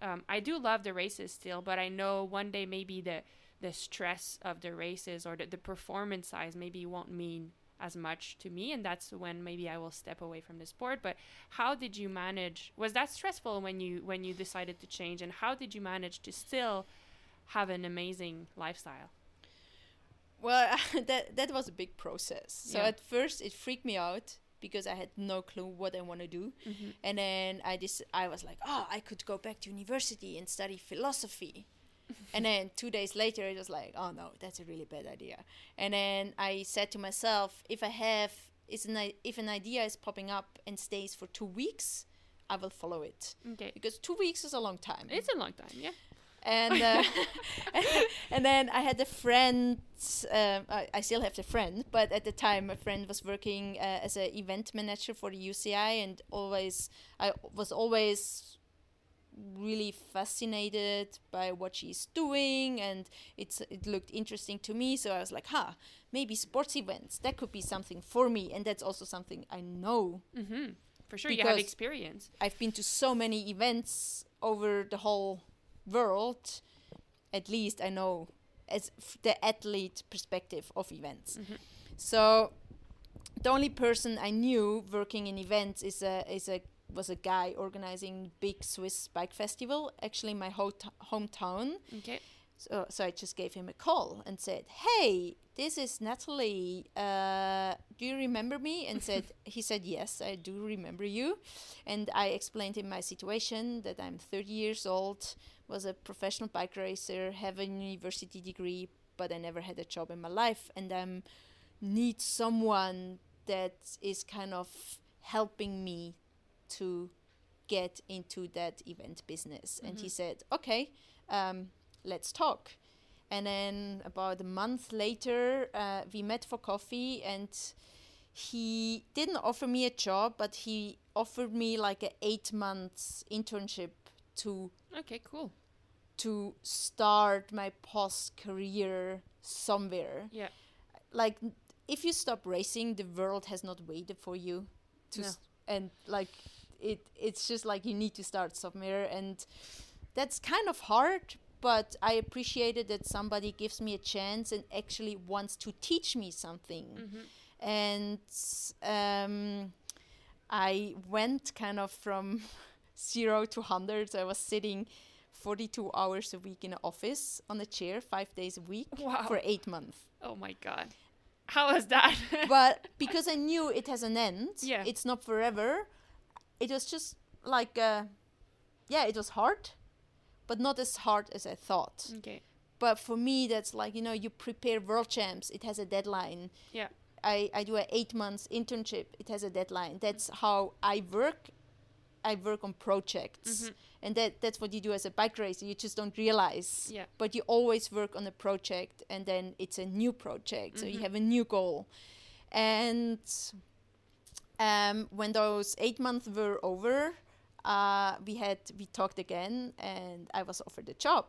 Um, I do love the races still, but I know one day maybe the the stress of the races or the, the performance size maybe won't mean as much to me and that's when maybe I will step away from the sport. But how did you manage was that stressful when you when you decided to change and how did you manage to still have an amazing lifestyle? Well <laughs> that that was a big process. So Yeah. at first it freaked me out because I had no clue what I want to do. Mm-hmm. and then I just I was like oh I could go back to university and study philosophy and then two days later it was like oh no that's a really bad idea. And then I said to myself if I have is an if an idea is popping up and stays for two weeks I will follow it. Okay. Because two weeks is a long time. It's a long time yeah. And uh, <laughs> <laughs> and then I had a friend. Um, I, I still have the friend, but at the time, a friend was working uh, as an event manager for the UCI, and always I was always really fascinated by what she's doing and it's it looked interesting to me so i was like huh maybe sports events that could be something for me and that's also something i know mm-hmm. for sure you have experience I've been to so many events over the whole world. At least I know as f- the athlete perspective of events. Mhm. So the only person I knew working in events is a is a was a guy organizing big Swiss bike festival, actually my ho- hometown. okay So, so I just gave him a call and said, "Hey, this is Nathalie. Uh, do you remember me?" And <laughs> said he said, "Yes, I do remember you." And I explained him my situation that I'm 30 years old, was a professional bike racer, have a university degree, but I never had a job in my life, and I need someone that is kind of helping me to get into that event business. And he Mhm. said, "Okay." Um, let's talk. And then about a month later, uh, we met for coffee, and he didn't offer me a job, but he offered me like a eight months internship to okay cool to start my post career somewhere. yeah Like if you stop racing, the world has not waited for you to No. s- and like it it's just like you need to start somewhere and that's kind of hard but I appreciated that somebody gives me a chance and actually wants to teach me something mm-hmm. and um, I went kind of from <laughs> zero to hundred. So I was sitting 42 hours a week in an office on a chair, five days a week Wow. for eight months. oh my god how was that <laughs> But because I knew it has an end, Yeah. it's not forever. It was just like, uh, yeah, it was hard, but not as hard as I thought. okay But for me, that's like you know, you prepare world champs. It has a deadline. yeah I, I do a eight months internship. It has a deadline. That's how I work. I work on projects, Mhm. and that that's what you do as a bike racer. You just don't realize, yeah but you always work on a project, and then it's a new project. So you Mhm. have a new goal, and um, when those eight months were over, uh, we had we talked again, and I was offered a job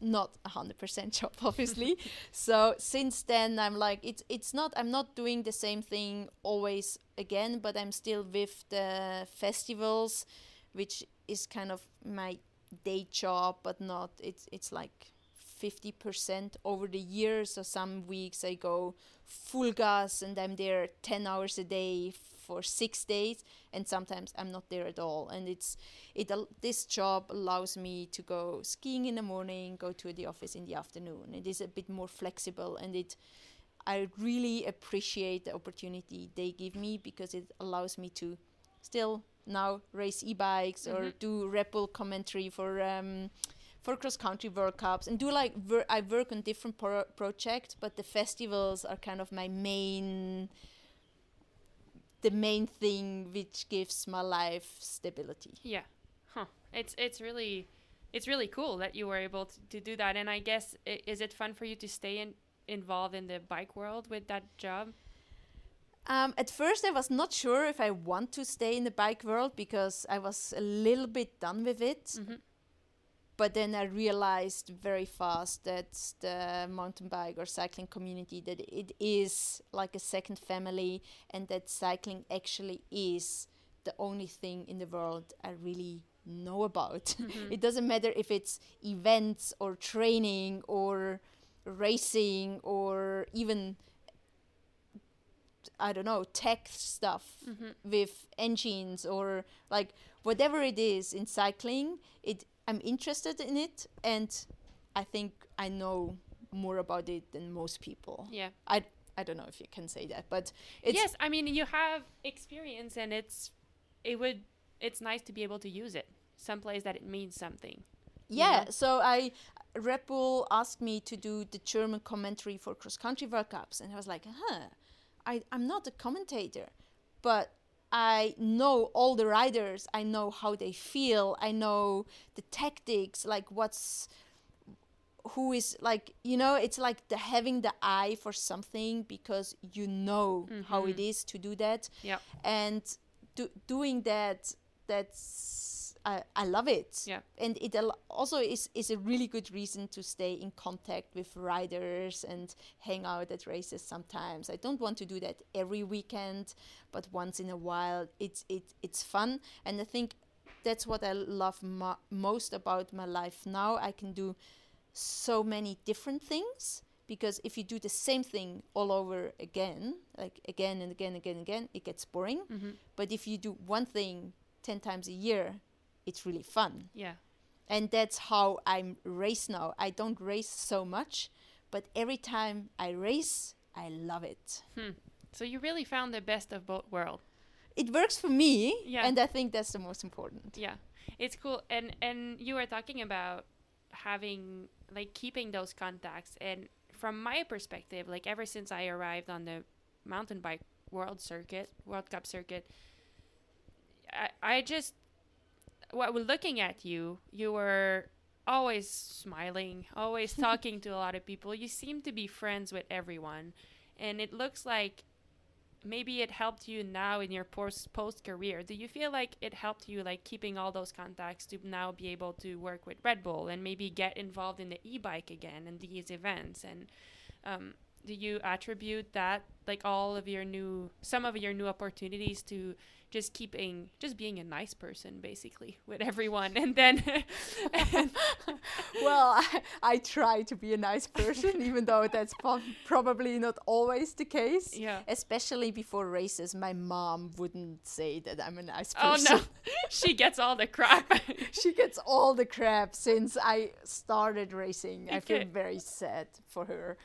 not a hundred percent <laughs> job obviously. So since then i'm like it's it's not i'm not doing the same thing always again but i'm still with the festivals which is kind of my day job but not it's it's like 50% over the year. So some weeks i go full gas and i'm there 10 hours a day for 6 days and sometimes i'm not there at all and it's it this job allows me to go skiing in the morning go to the office in the afternoon it is a bit more flexible and it i really appreciate the opportunity they give me because it allows me to still now race e-bikes or Mhm. do Red Bull commentary for um, for for cross country World Cups and do like ver- I work on different pro- projects, but the festivals are kind of my main the main thing which gives my life stability. Yeah. Huh. It's it's really it's really cool that you were able to, to do that and I guess is it fun for you to stay in, involved in the bike world with that job? Um, at first, I was not sure if I want to stay in the bike world because I was a little bit done with it. Mhm. But then I realized very fast that the mountain bike or cycling community that it is like a second family, and that cycling actually is the only thing in the world I really know about. <laughs> Mm-hmm. it doesn't matter if it's events or training or racing or even I don't know, tech stuff mm-hmm. with engines or like whatever it is in cycling, it I'm interested in it and I think I know more about it than most people. Yeah. I I don't know if you can say that, but it's yes, I mean you have experience and it's it would it's nice to be able to use it someplace that it means something. Yeah, know? so I Red Bull asked me to do the German commentary for cross country World Cups, and I was like, huh, I I'm not a commentator, but I know all the riders. I know how they feel. I know the tactics, like what's who is like you know it's like the having the eye for something because you know how it mm-hmm. is to do that Yeah. and do, doing that that's I, I love it. Yeah. and it al- also is, is a really good reason to stay in contact with riders and hang out at races sometimes. I don't want to do that every weekend but once in a while it's it, it's fun. And i think that's what i love mo- most about my life now. I can do so many different things because if you do the same thing all over again like again and again and again and again it gets boring. Mhm. but if you do one thing 10 times a year it's really fun Yeah. and that's how i'm race now i don't race so much but every time i race i love it Hmm. So you really found the best of both worlds. it works for me Yeah. and i think that's the most important Yeah, it's cool. And and you were talking about having like keeping those contacts. And from my perspective, like ever since I arrived on the mountain bike world circuit, World Cup circuit, I I just what we're looking at you, you were always smiling, always <laughs> talking to a lot of people. You seem to be friends with everyone, and it looks like maybe it helped you now in your post post career. Do you feel like it helped you like keeping all those contacts to now be able to work with Red Bull and maybe get involved in the e-bike again and these events and um, do you attribute that like all of your new some of your new opportunities to just keeping just being a nice person basically with everyone? And then <laughs> well I, I try to be a nice person <laughs> even though that's po- probably not always the case. Yeah. Especially before races my mom wouldn't say that i'm a nice person oh no. <laughs> she gets all the crap. She gets all the crap since I started racing. I feel very sad for her,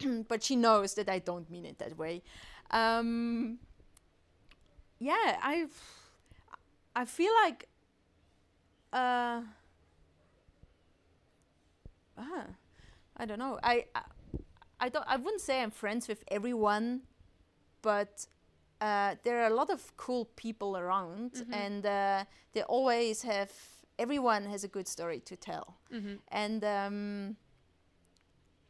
<clears throat> but she knows that I don't mean it that way. Um, yeah, I I feel like uh, ah, I don't know. I, I I don't. I wouldn't say I'm friends with everyone, but uh, there are a lot of cool people around, and uh, they always have. Everyone has a good story to tell, hmm and um,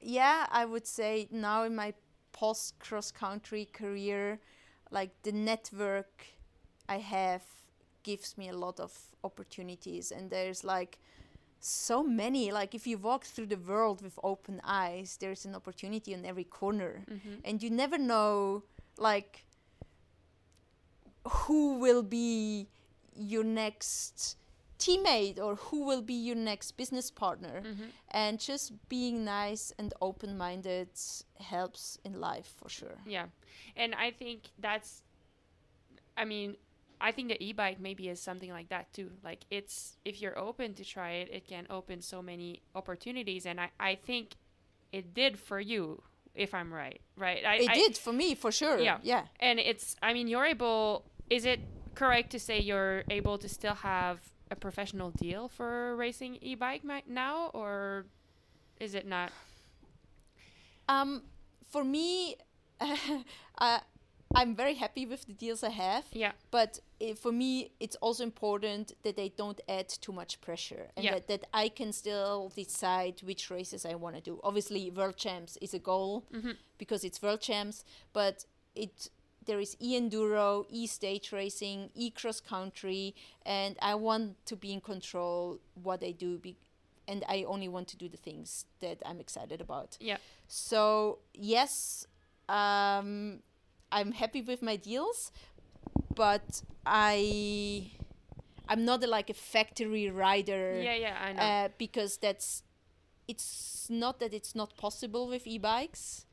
yeah, I would say now in my post cross country career, like the network I have gives me a lot of opportunities, and there's like so many. Like if you walk through the world with open eyes, there's an opportunity on every corner hmm and you never know like who will be your next teammate or who will be your next business partner hmm and just being nice and open-minded helps in life for sure Yeah. And I think that's I mean, I think the e-bike maybe is something like that too. Like it's if you're open to try it, it can open so many opportunities and I I think it did for you if I'm right. Right? I it I, did for me for sure Yeah. yeah And it's I mean, you're able is it correct to say you're able to still have a professional deal for racing e-bike now, or is it not? Um, for me, <laughs> uh, I'm very happy with the deals I have. Yeah. But i for me, it's also important that they don't add too much pressure and Yeah. that, that I can still decide which races I want to do. Obviously, World Champs is a goal Mm-hmm. because it's World Champs, but it there is e enduro, e stage racing, e cross country, and I want to be in control what I do. Be- and I only want to do the things that I'm excited about. Yeah. So yes, um, I'm happy with my deals, but I I'm not a, like a factory rider Yeah, yeah, I know. uh, because that's it's not that it's not possible with e-bikes.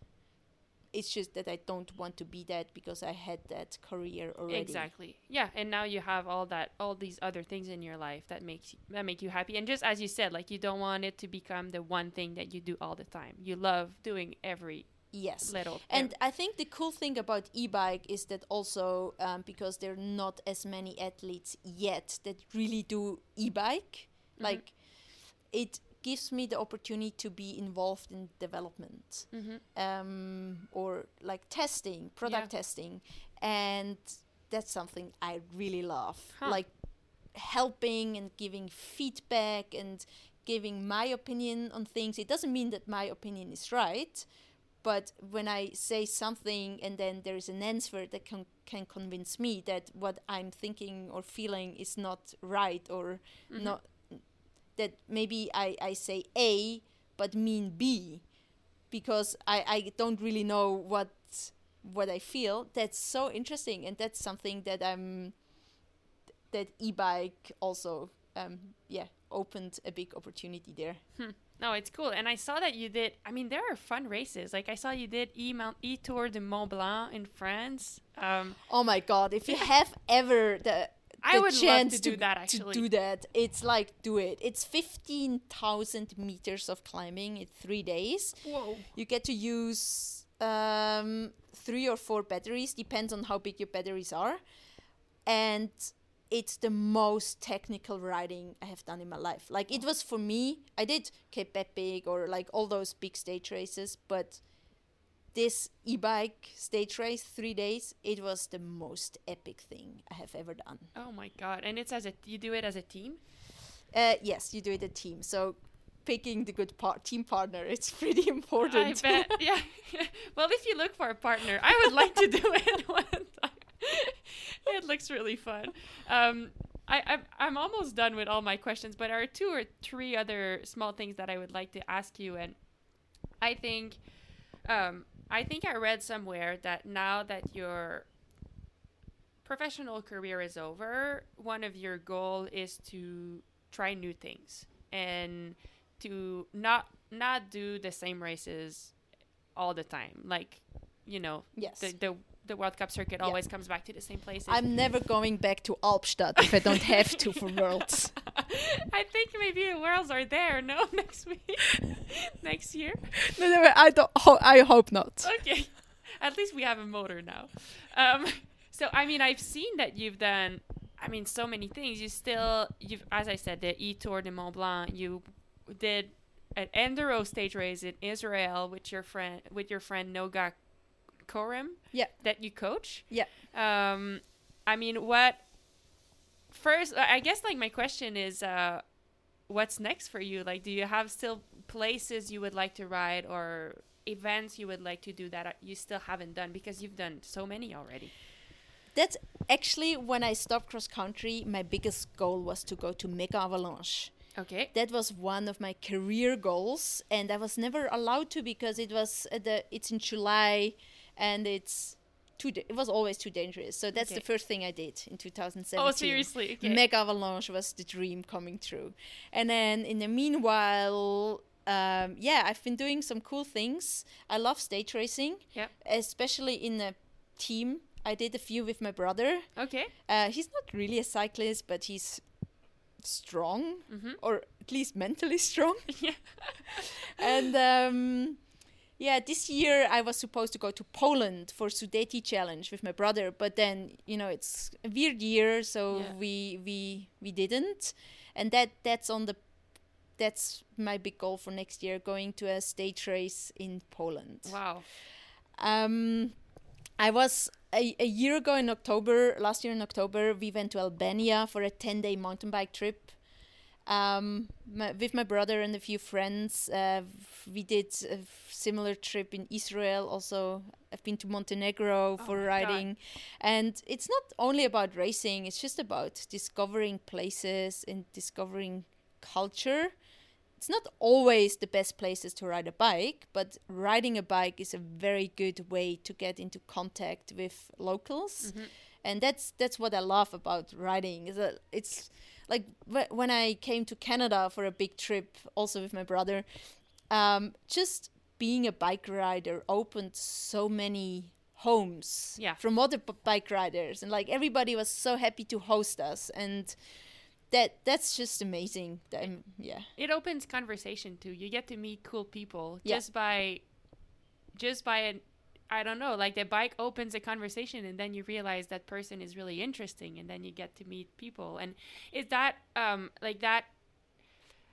It's just that I don't want to be that because I had that career already. Exactly. Yeah, and now you have all that, all these other things in your life that makes that make you happy. And just as you said, like you don't want it to become the one thing that you do all the time. You love doing every Yes. little. And I think the cool thing about e-bike is that also um, because there are not as many athletes yet that really do e-bike, Mm-hmm. like it gives me the opportunity to be involved in development hmm um, or like testing, product Yeah. testing, and that's something I really love. Huh. Like helping and giving feedback and giving my opinion on things. It doesn't mean that my opinion is right, but when I say something and then there is an answer that can can convince me that what I'm thinking or feeling is not right or Mm-hmm. not that maybe I, I say A but mean B because I, I don't really know what what I feel. That's so interesting and that's something that I'm that e-bike also um yeah opened a big opportunity there. No, it's cool. And I saw that you did. I mean, there are fun races. Like I saw you did e Mount e Tour de Mont Blanc in France. Um, Oh my god, if you <laughs> have ever the I would love chance to do that, actually. To do that, it's like do it. It's fifteen thousand meters of climbing in three days. Whoa. You get to use um, three or four batteries, depends on how big your batteries are, and it's the most technical riding I have done in my life. Like it was for me. I did Cape Epic or like all those big stage races, but this e-bike stage race three days it was the most epic thing i have ever done Oh my god! And it's as a you do it as a team. uh, yes you do it a team so picking the good part team partner it's <laughs> pretty important I bet. <laughs> yeah. <laughs> well, if you look for a partner, I would like to do it one time. it looks really fun. Um, I, I'm, I'm almost done with all my questions, but there are two or three other small things that I would like to ask you. And I think, um, I think I read somewhere that now that your professional career is over, one of your goal is to try new things and to not not do the same races all the time. Like, you know, yes the the, the World Cup circuit Yeah. always comes back to the same places. i'm never going back to Albstadt if i don't have to for <laughs> worlds I think maybe the Worlds are there. No, <laughs> next week, <laughs> next year. no, no, i don't ho- i hope not Okay, at least we have a motor now. Um, so I mean, I've seen that you've done. I mean, so many things. You still, you've, as I said, the E Tour de Mont Blanc. You did an enduro stage race in Israel with your friend, with your friend Noga Korem. Yeah. That you coach. Yeah. Um, I mean, what? First, I guess like my question is, uh, what's next for you? Like, do you have still places you would like to ride or events you would like to do that uh, you still haven't done because you've done so many already? that's actually when i stopped cross country my biggest goal was to go to Megavalanche Okay. that was one of my career goals and i was never allowed to because it was at the it's in july and it's too da- it was always too dangerous so that's Okay. the first thing i did in 2017 Oh, seriously? Okay. Megavalanche was the dream coming true and then in the meanwhile um, yeah i've been doing some cool things i love stage racing Yep. especially in a team i did a few with my brother okay. uh, he's not really a cyclist but he's strong Mm-hmm. or at least mentally <laughs> strong <laughs> yeah. and um, yeah, this year I was supposed to go to Poland for Sudety challenge with my brother, but then you know it's a weird year, so Yeah. we we we didn't, and that that's on the that's my big goal for next year, going to a stage race in Poland. Wow. Um, I was a, a year ago in October, last year in October, we went to Albania for a 10 day mountain bike trip. Um, my, with my brother and a few friends, uh, we did a similar trip in Israel. Also, I've been to Montenegro Oh for my God. riding, and it's not only about racing. It's just about discovering places and discovering culture it's not always the best places to ride a bike, but riding a bike is a very good way to get into contact with locals, Mhm. And that's that's what I love about riding. Is that it's like when I came to Canada for a big trip, also with my brother, um, just being a bike rider opened so many homes Yeah. from other b- bike riders, and like everybody was so happy to host us and. That that's just amazing. That yeah. It opens conversation too. You get to meet cool people Yeah. just by, just by an, I don't know, like the bike opens a conversation and then you realize that person is really interesting and then you get to meet people. And is that um like that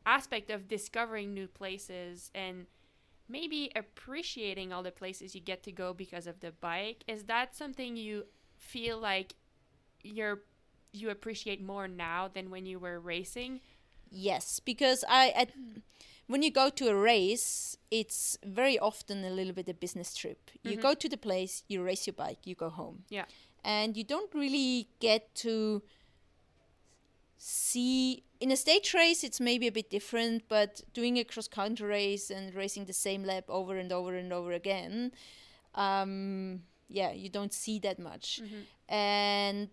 aspect of discovering new places and maybe appreciating all the places you get to go because of the bike is that something you feel like you're you appreciate more now than when you were racing? Yes, because I at, when you go to a race, it's very often a little bit a business trip. You Mhm. go to the place, you race your bike, you go home. Yeah. And you don't really get to see in a stage race it's maybe a bit different, but doing a cross country race and racing the same lap over and over and over again, um, yeah, you don't see that much and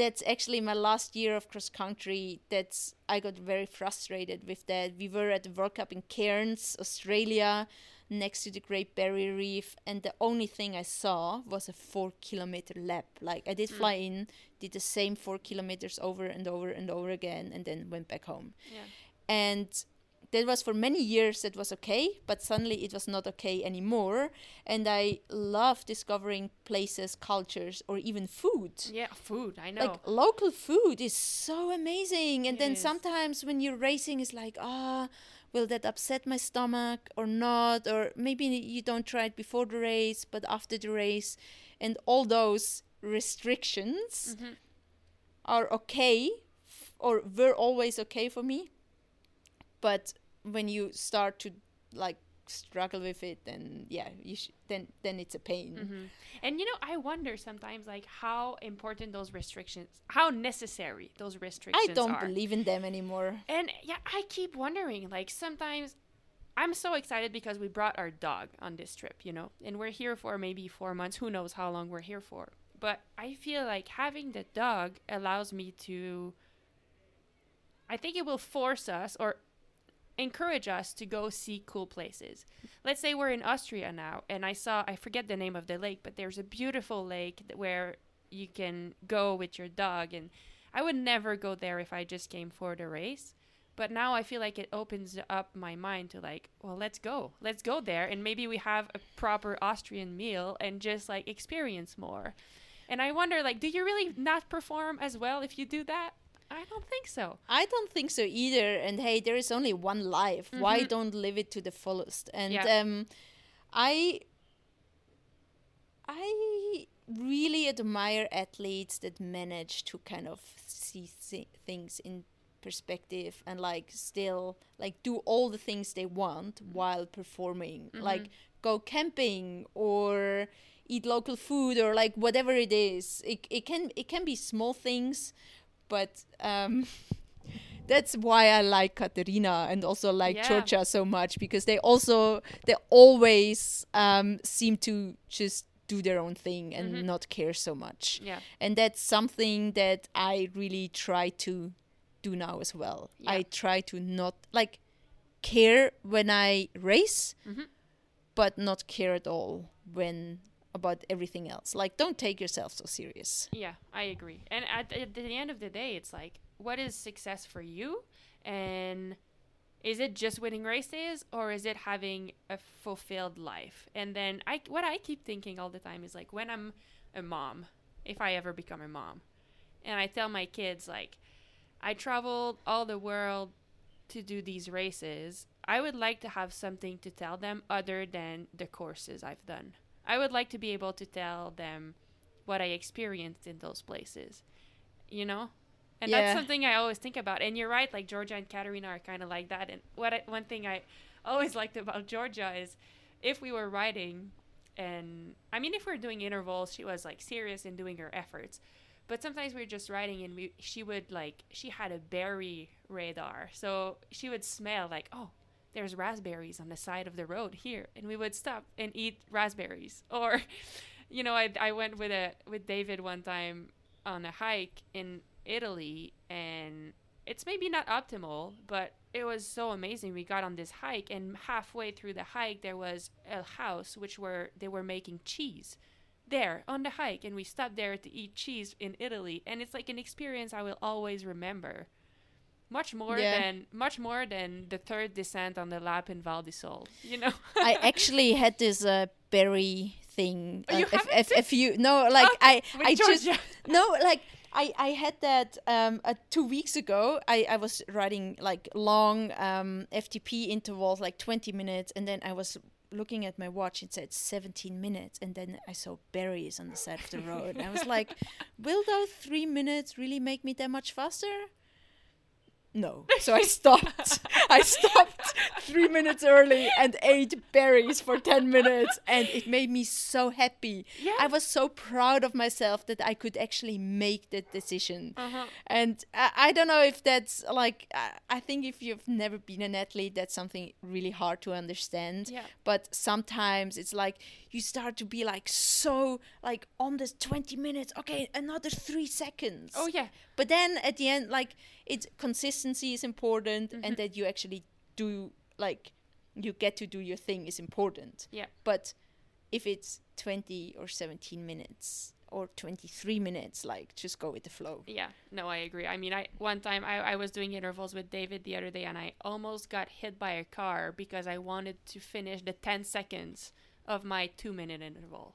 that's actually my last year of cross country that's i got very frustrated with that. We were at the world cup in cairns australia next to the great barrier reef and the only thing i saw was a four kilometer lap. Like i did mm. fly in did the same four kilometers over and over and over again and then went back home. Yeah. And that was for many years that was okay but suddenly it was not okay anymore and i love discovering places cultures or even food Yeah, food. I know. like local food is so amazing and It then is. sometimes when you're racing it's like ah will that upset my stomach or not or maybe you don't try it before the race but after the race and all those restrictions Mhm. are okay f- or were always okay for me but when you start to like struggle with it then yeah you sh- then then it's a pain hmm And you know, I wonder sometimes like how important those restrictions, how necessary those restrictions i don't are. believe in them anymore And yeah, I keep wondering like sometimes I'm so excited because we brought our dog on this trip, you know, and we're here for maybe four months. Who knows how long we're here for? But I feel like having the dog allows me to. I think it will force us or encourage us to go see cool places. Let's say we're in Austria now, and I saw, I forget the name of the lake, but there's a beautiful lake where you can go with your dog. And I would never go there if I just came for the race. But now I feel like it opens up my mind to like, well, let's go. Let's go there. And maybe we have a proper Austrian meal and just like experience more. And I wonder, like, do you really not perform as well if you do that? I don't think so. I don't think so either. And hey, there is only one life. Why Mhm. don't live it to the fullest? And Yeah. um, I, I really admire athletes that manage to kind of see thi- things in perspective and like still like do all the things they want while performing. Like go camping or eat local food or like whatever it is. It it can it can be small things but um, <laughs> that's why I like Katerina and also like Yeah. Georgia so much because they also they always um, seem to just do their own thing and Mhm. not care so much, Yeah. and that's something that I really try to do now as well. Yeah. I try to not like care when I race, Mhm. but not care at all when about everything else. Like, don't take yourself so serious. Yeah, I agree. And at, the end of the day, it's like, what is success for you? And Is it just winning races or is it having a fulfilled life? And then I what I keep thinking all the time is like when I'm a mom, if I ever become a mom, and I tell my kids like I traveled all the world to do these races, I would like to have something to tell them other than the courses I've done. I would like to be able to tell them what I experienced in those places. You know? And Yeah. that's something I always think about. And you're right, like Georgia and Katerina are kind of like that. And what I, one thing I always <laughs> liked about Georgia is if we were riding, and I mean, if we are doing intervals, she was like serious in doing her efforts. But sometimes we were just riding, and we she would like she had a berry radar, so she would smell like oh. There's raspberries on the side of the road here, and we would stop and eat raspberries. <laughs> Or, you know, I, I went with a with David one time on a hike in Italy, and it's maybe not optimal, but it was so amazing. We got on this hike, and halfway through the hike, there was a house which were they were making cheese there on the hike, and we stopped there to eat cheese in Italy, and it's like an experience I will always remember. Much more Yeah. than much more than the third descent on the lap in Val di Sol, you know. <laughs> I <laughs> actually had this uh, berry thing. Oh, you uh, if, if, if you no, like Okay, I, I just <laughs> no, like I, I had that um, uh, two weeks ago. I, I was riding like long um, FTP intervals, like twenty minutes, and then I was looking at my watch. It said seventeen minutes, and then I saw berries on the side of the road. and I was like, "Will those three minutes really make me that much faster?" No. <laughs> So I stopped. I stopped three minutes early and ate berries for 10 minutes, and it made me so happy. Yeah. I was so proud of myself that I could actually make that decision. Uh-huh. And I, I don't know if that's like, I, I think if you've never been an athlete, that's something really hard to understand. Yeah. But sometimes it's like you start to be like so, like on this 20 minutes, okay, another three seconds. Oh yeah. But then at the end, like it's consistency is important, Mm-hmm. and that you actually do like you get to do your thing is important. Yeah. But if it's twenty or seventeen minutes or twenty three minutes, like just go with the flow. Yeah, no, I agree. I mean, I one time I, I was doing intervals with David the other day, and I almost got hit by a car because I wanted to finish the ten seconds of my two minute interval.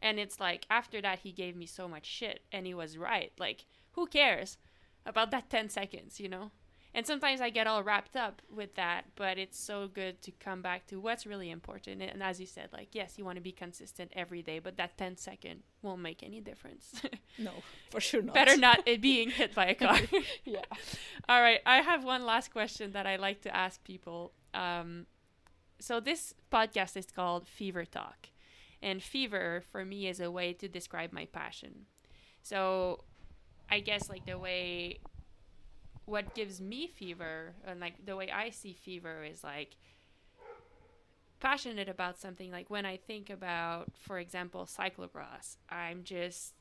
And it's like after that he gave me so much shit, and he was right. Like, who cares about that ten seconds, you know? And sometimes I get all wrapped up with that, but it's so good to come back to what's really important. And as you said, like, yes, you want to be consistent every day, but that 10 second won't make any difference. <laughs> No, for sure not. Better not <laughs> it being hit by a car. yeah. <laughs> All right, I have one last question that I like to ask people. Um, so this podcast is called Fever Talk, and fever for me is a way to describe my passion. So, I guess like the way what gives me fever and like the way I see fever is like passionate about something like when I think about for example cyclocross I'm just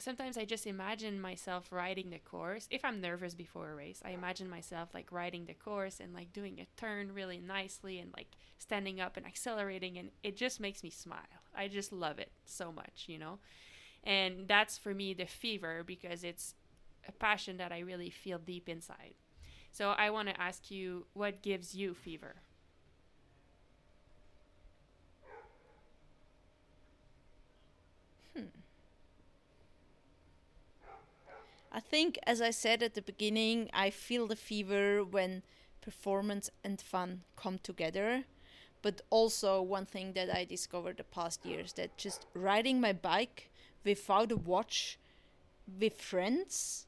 sometimes I just imagine myself riding the course. If I'm nervous before a race, I imagine myself like riding the course and like doing a turn really nicely and like standing up and accelerating and it just makes me smile. I just love it so much, you know? And that's for me the fever because it's a passion that I really feel deep inside. So I want to ask you what gives you fever? I think, as I said at the beginning, I feel the fever when performance and fun come together. But also, one thing that I discovered the past years that just riding my bike without a watch with friends,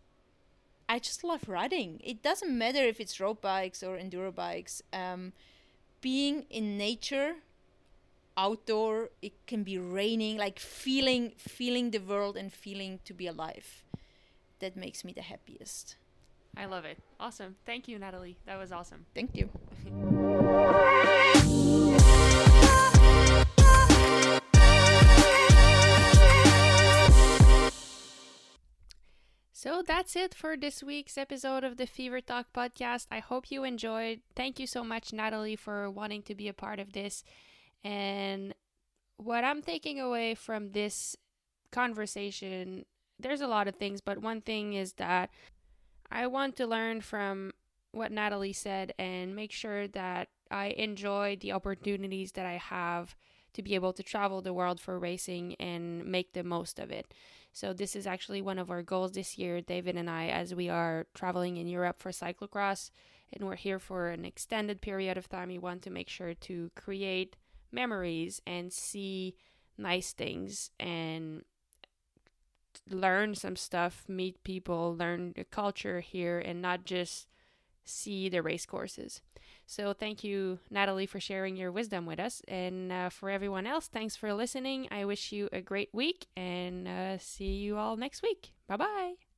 I just love riding. It doesn't matter if it's road bikes or enduro bikes. Um, being in nature, outdoor, it can be raining, like feeling feeling the world and feeling to be alive that makes me the happiest. I love it. Awesome. Thank you, Nathalie. That was awesome. Thank you. So that's it for this week's episode of the Fever Talk podcast. I hope you enjoyed. Thank you so much, Nathalie, for wanting to be a part of this. And what I'm taking away from this conversation, there's a lot of things, but one thing is that I want to learn from what Nathalie said and make sure that I enjoy the opportunities that I have to be able to travel the world for racing and make the most of it. So, this is actually one of our goals this year, David and I, as we are traveling in Europe for cyclocross and we're here for an extended period of time. We want to make sure to create memories and see nice things and learn some stuff, meet people, learn the culture here, and not just see the race courses. So, thank you, Nathalie, for sharing your wisdom with us. And uh, for everyone else, thanks for listening. I wish you a great week and uh, see you all next week. Bye bye.